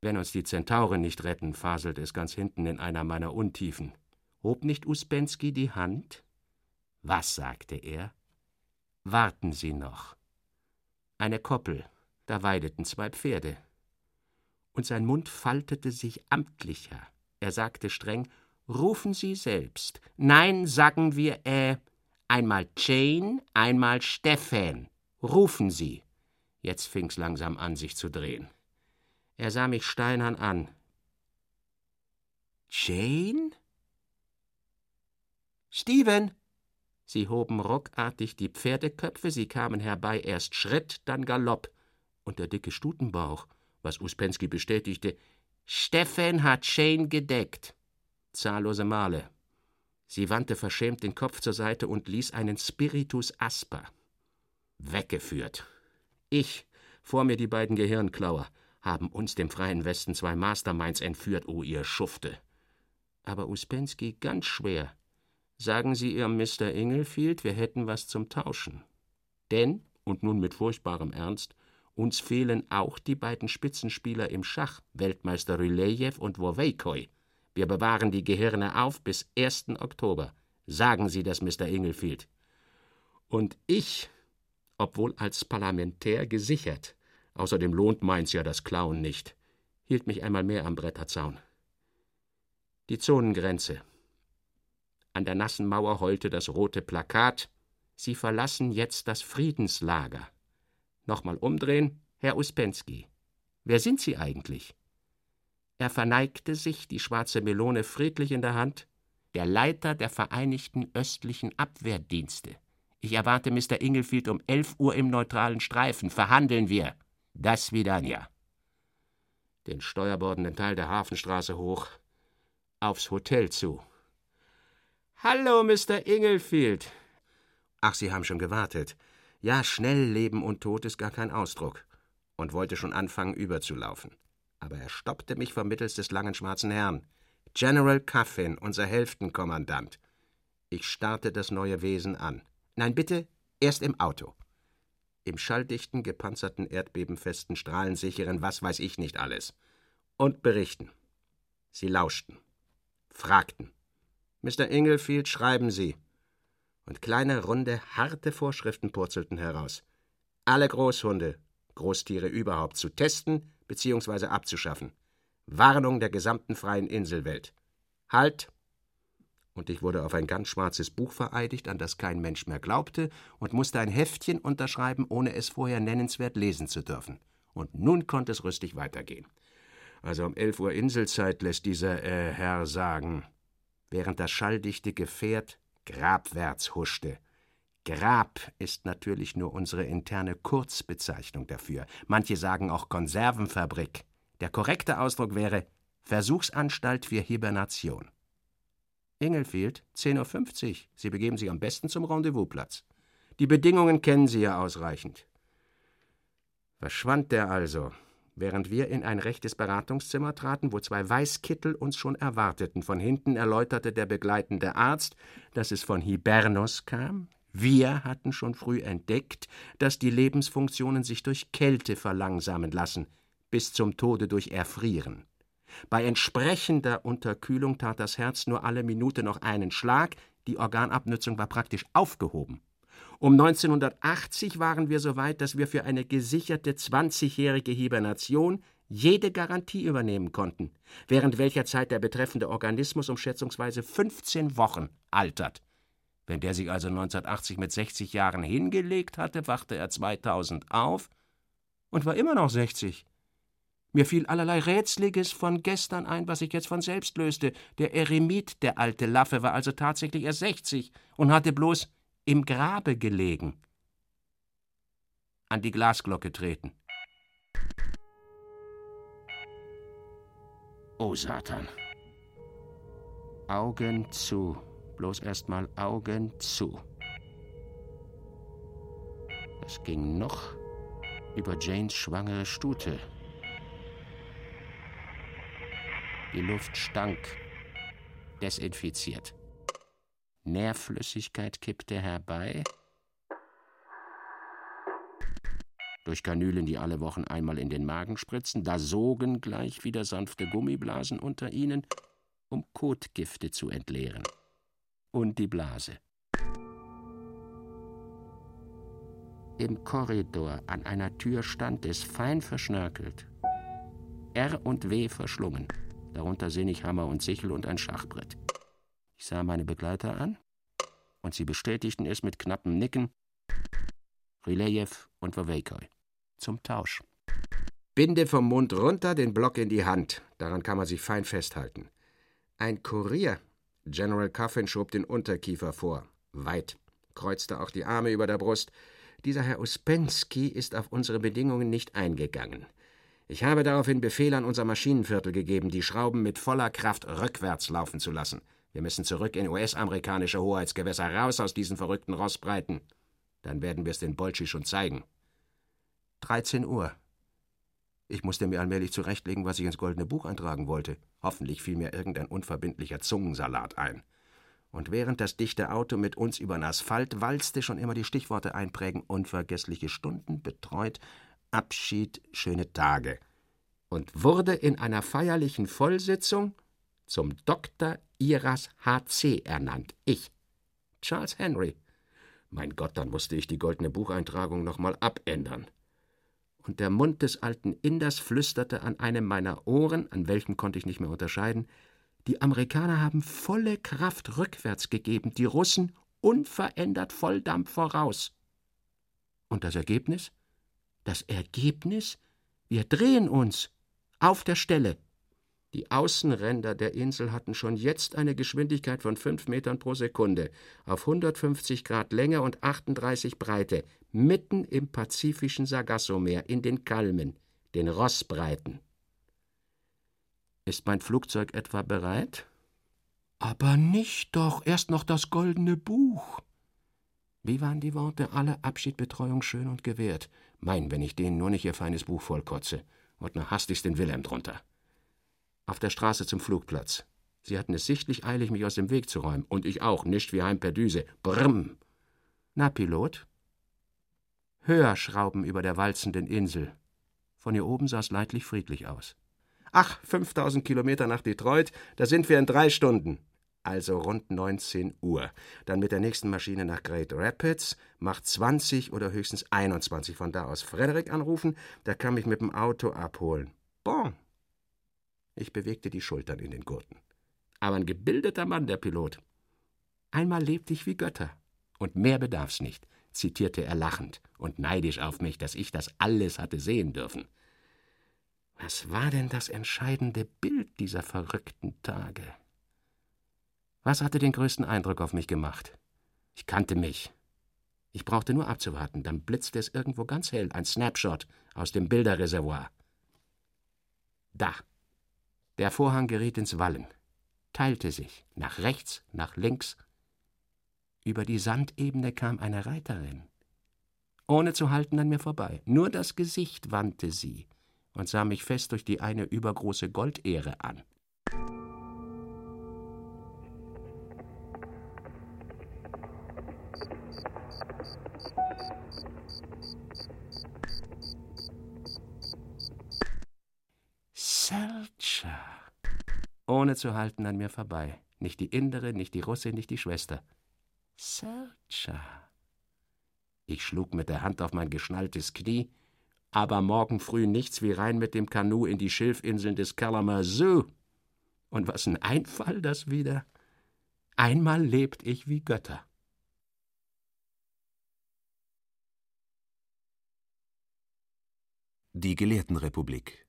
Wenn uns die Zentauren nicht retten, faselt es ganz hinten in einer meiner Untiefen. Hob nicht Uspensky die Hand? Was sagte er? Warten Sie noch. Eine Koppel, da weideten zwei Pferde. Und sein Mund faltete sich amtlicher. Er sagte streng: Rufen Sie selbst. Nein, sagen wir, äh, Einmal Jane, einmal Stefan. Rufen Sie. Jetzt fing's langsam an, sich zu drehen. Er sah mich steinern an. Jane? Steven! Sie hoben ruckartig die Pferdeköpfe, sie kamen herbei, erst Schritt, dann Galopp. Und der dicke Stutenbauch, was Uspensky bestätigte, Stefan hat Jane gedeckt. Zahllose Male. Sie wandte verschämt den Kopf zur Seite und ließ einen Spiritus Asper. Weggeführt. Ich, vor mir die beiden Gehirnklauer, haben uns dem freien Westen zwei Masterminds entführt, o oh ihr Schufte. Aber Uspensky ganz schwer. Sagen Sie Ihrem Mr. Inglefield, wir hätten was zum Tauschen. Denn, und nun mit furchtbarem Ernst, uns fehlen auch die beiden Spitzenspieler im Schach, Weltmeister Rylejew und Wowejkoi. Wir bewahren die Gehirne auf bis 1. Oktober. Sagen Sie das, Mr. Inglefield. Und ich, obwohl als Parlamentär gesichert, außerdem lohnt meins ja das Klauen nicht, hielt mich einmal mehr am Bretterzaun. Die Zonengrenze. An der nassen Mauer heulte das rote Plakat Sie verlassen jetzt das Friedenslager. Nochmal umdrehen, Herr Uspensky. Wer sind Sie eigentlich? Er verneigte sich, die schwarze Melone friedlich in der Hand. Der Leiter der Vereinigten Östlichen Abwehrdienste. Ich erwarte Mr. Inglefield um elf Uhr im neutralen Streifen. Verhandeln wir. Das Vidania. Den steuerbordenden Teil der Hafenstraße hoch. Aufs Hotel zu. Hallo, Mr. Inglefield. Ach, Sie haben schon gewartet. Ja, schnell Leben und Tod ist gar kein Ausdruck. Und wollte schon anfangen, überzulaufen. Aber er stoppte mich vermittels des langen schwarzen Herrn. General Cuffin, unser Hälftenkommandant. Ich starrte das neue Wesen an. Nein, bitte, erst im Auto. Im schalldichten, gepanzerten, erdbebenfesten, strahlensicheren, was weiß ich nicht alles. Und berichten. Sie lauschten. Fragten. Mr. Inglefield, schreiben Sie. Und kleine, runde, harte Vorschriften purzelten heraus. Alle Großhunde, Großtiere überhaupt, zu testen bzw. abzuschaffen. Warnung der gesamten freien Inselwelt. Halt! Und ich wurde auf ein ganz schwarzes Buch vereidigt, an das kein Mensch mehr glaubte, und musste ein Heftchen unterschreiben, ohne es vorher nennenswert lesen zu dürfen. Und nun konnte es rüstig weitergehen. Also um elf Uhr Inselzeit lässt dieser äh, Herr sagen, während das schalldichte Gefährt grabwärts huschte. Grab ist natürlich nur unsere interne Kurzbezeichnung dafür. Manche sagen auch Konservenfabrik. Der korrekte Ausdruck wäre Versuchsanstalt für Hibernation. Engelfield, 10.50 Uhr. Sie begeben sich am besten zum Rendezvousplatz. Die Bedingungen kennen Sie ja ausreichend. Verschwand der also, während wir in ein rechtes Beratungszimmer traten, wo zwei Weißkittel uns schon erwarteten. Von hinten erläuterte der begleitende Arzt, dass es von Hibernus kam. Wir hatten schon früh entdeckt, dass die Lebensfunktionen sich durch Kälte verlangsamen lassen bis zum Tode durch Erfrieren. Bei entsprechender Unterkühlung tat das Herz nur alle Minute noch einen Schlag, die Organabnützung war praktisch aufgehoben. Um 1980 waren wir so weit, dass wir für eine gesicherte 20-jährige Hibernation jede Garantie übernehmen konnten, während welcher Zeit der betreffende Organismus um schätzungsweise 15 Wochen altert. Wenn der sich also 1980 mit 60 Jahren hingelegt hatte, wachte er 2000 auf und war immer noch 60. Mir fiel allerlei Rätseliges von gestern ein, was sich jetzt von selbst löste. Der Eremit, der alte Laffe, war also tatsächlich erst sechzig und hatte bloß im Grabe gelegen. An die Glasglocke treten. Oh Satan. Augen zu. Bloß erstmal Augen zu. Es ging noch über Janes schwangere Stute. Die Luft stank, desinfiziert. Nährflüssigkeit kippte herbei. Durch Kanülen, die alle Wochen einmal in den Magen spritzen, da sogen gleich wieder sanfte Gummiblasen unter ihnen, um Kotgifte zu entleeren. Und die Blase. Im Korridor an einer Tür stand es, fein verschnörkelt. R und W verschlungen darunter sinnig Hammer und Sichel und ein Schachbrett. Ich sah meine Begleiter an, und sie bestätigten es mit knappem Nicken. Rilejew und Wawejkoi. Zum Tausch. Binde vom Mund runter, den Block in die Hand. Daran kann man sich fein festhalten. Ein Kurier. General Coffin schob den Unterkiefer vor. Weit. Kreuzte auch die Arme über der Brust. Dieser Herr Uspensky ist auf unsere Bedingungen nicht eingegangen. Ich habe daraufhin Befehl an unser Maschinenviertel gegeben, die Schrauben mit voller Kraft rückwärts laufen zu lassen. Wir müssen zurück in US-amerikanische Hoheitsgewässer, raus aus diesen verrückten Rossbreiten. Dann werden wir es den Bolschi schon zeigen. 13 Uhr. Ich musste mir allmählich zurechtlegen, was ich ins Goldene Buch eintragen wollte. Hoffentlich fiel mir irgendein unverbindlicher Zungensalat ein. Und während das dichte Auto mit uns über den Asphalt walzte, schon immer die Stichworte einprägen: unvergessliche Stunden, betreut, Abschied, schöne Tage und wurde in einer feierlichen Vollsitzung zum Dr. Iras HC ernannt. Ich, Charles Henry. Mein Gott, dann musste ich die goldene Bucheintragung nochmal abändern. Und der Mund des alten Inders flüsterte an einem meiner Ohren, an welchem konnte ich nicht mehr unterscheiden, Die Amerikaner haben volle Kraft rückwärts gegeben, die Russen unverändert Volldampf voraus. Und das Ergebnis? Das Ergebnis? Wir drehen uns auf der Stelle. Die Außenränder der Insel hatten schon jetzt eine Geschwindigkeit von 5 Metern pro Sekunde, auf 150 Grad Länge und 38 Breite, mitten im pazifischen Sargassomeer, in den Kalmen, den Rossbreiten. Ist mein Flugzeug etwa bereit? Aber nicht doch, erst noch das goldene Buch. Wie waren die Worte? Alle Abschiedbetreuung schön und gewährt. Mein, wenn ich denen nur nicht ihr feines Buch vollkotze. Und nur hastigst den Wilhelm drunter. Auf der Straße zum Flugplatz. Sie hatten es sichtlich eilig, mich aus dem Weg zu räumen. Und ich auch, nicht wie heim per Düse. Brrm. Na, Pilot? Höher schrauben über der walzenden Insel. Von hier oben sah es leidlich friedlich aus. Ach, 5000 Kilometer nach Detroit, da sind wir in drei Stunden. Also rund 19 Uhr. Dann mit der nächsten Maschine nach Great Rapids, macht 20 oder höchstens 21 von da aus. Frederik anrufen, der kann mich mit dem Auto abholen. Bon. Ich bewegte die Schultern in den Gurten. Aber ein gebildeter Mann, der Pilot. Einmal lebte ich wie Götter. Und mehr bedarf's nicht, zitierte er lachend und neidisch auf mich, dass ich das alles hatte sehen dürfen. Was war denn das entscheidende Bild dieser verrückten Tage? Was hatte den größten Eindruck auf mich gemacht? Ich kannte mich. Ich brauchte nur abzuwarten, dann blitzte es irgendwo ganz hell, ein Snapshot aus dem Bilderreservoir. Da. Der Vorhang geriet ins Wallen, teilte sich nach rechts, nach links. Über die Sandebene kam eine Reiterin. Ohne zu halten an mir vorbei. Nur das Gesicht wandte sie und sah mich fest durch die eine übergroße Goldehre an. Ohne zu halten an mir vorbei. Nicht die Indere, nicht die Russin, nicht die Schwester. Selcha. Ich schlug mit der Hand auf mein geschnalltes Knie aber morgen früh nichts wie rein mit dem Kanu in die Schilfinseln des Kalamazoo. Und was ein Einfall das wieder. Einmal lebt ich wie Götter. Die Gelehrtenrepublik.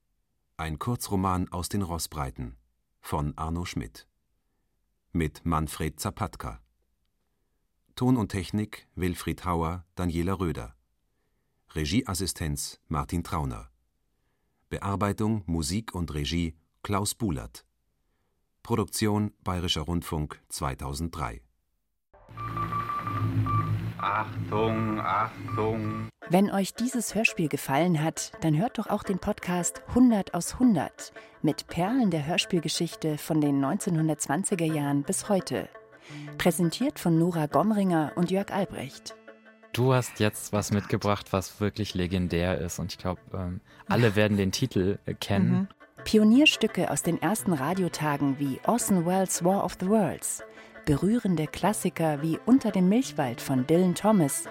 Ein Kurzroman aus den Rossbreiten von Arno Schmidt. Mit Manfred Zapatka. Ton und Technik Wilfried Hauer, Daniela Röder. Regieassistenz Martin Trauner. Bearbeitung, Musik und Regie Klaus Bulert. Produktion Bayerischer Rundfunk 2003. Achtung, Achtung. Wenn euch dieses Hörspiel gefallen hat, dann hört doch auch den Podcast 100 aus 100 mit Perlen der Hörspielgeschichte von den 1920er Jahren bis heute. Präsentiert von Nora Gomringer und Jörg Albrecht. Du hast jetzt was mitgebracht, was wirklich legendär ist und ich glaube, ähm, alle werden den Titel äh, kennen. Mhm. Pionierstücke aus den ersten Radiotagen wie Orson Welles' War of the Worlds, berührende Klassiker wie Unter dem Milchwald von Dylan Thomas,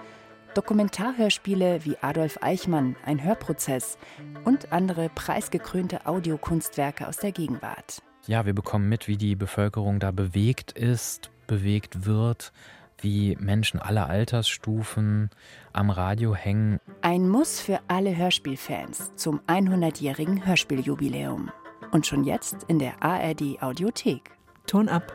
Dokumentarhörspiele wie Adolf Eichmann, ein Hörprozess und andere preisgekrönte Audiokunstwerke aus der Gegenwart. Ja, wir bekommen mit, wie die Bevölkerung da bewegt ist, bewegt wird wie Menschen aller Altersstufen am Radio hängen. Ein Muss für alle Hörspielfans zum 100-jährigen Hörspieljubiläum. Und schon jetzt in der ARD Audiothek. Ton ab.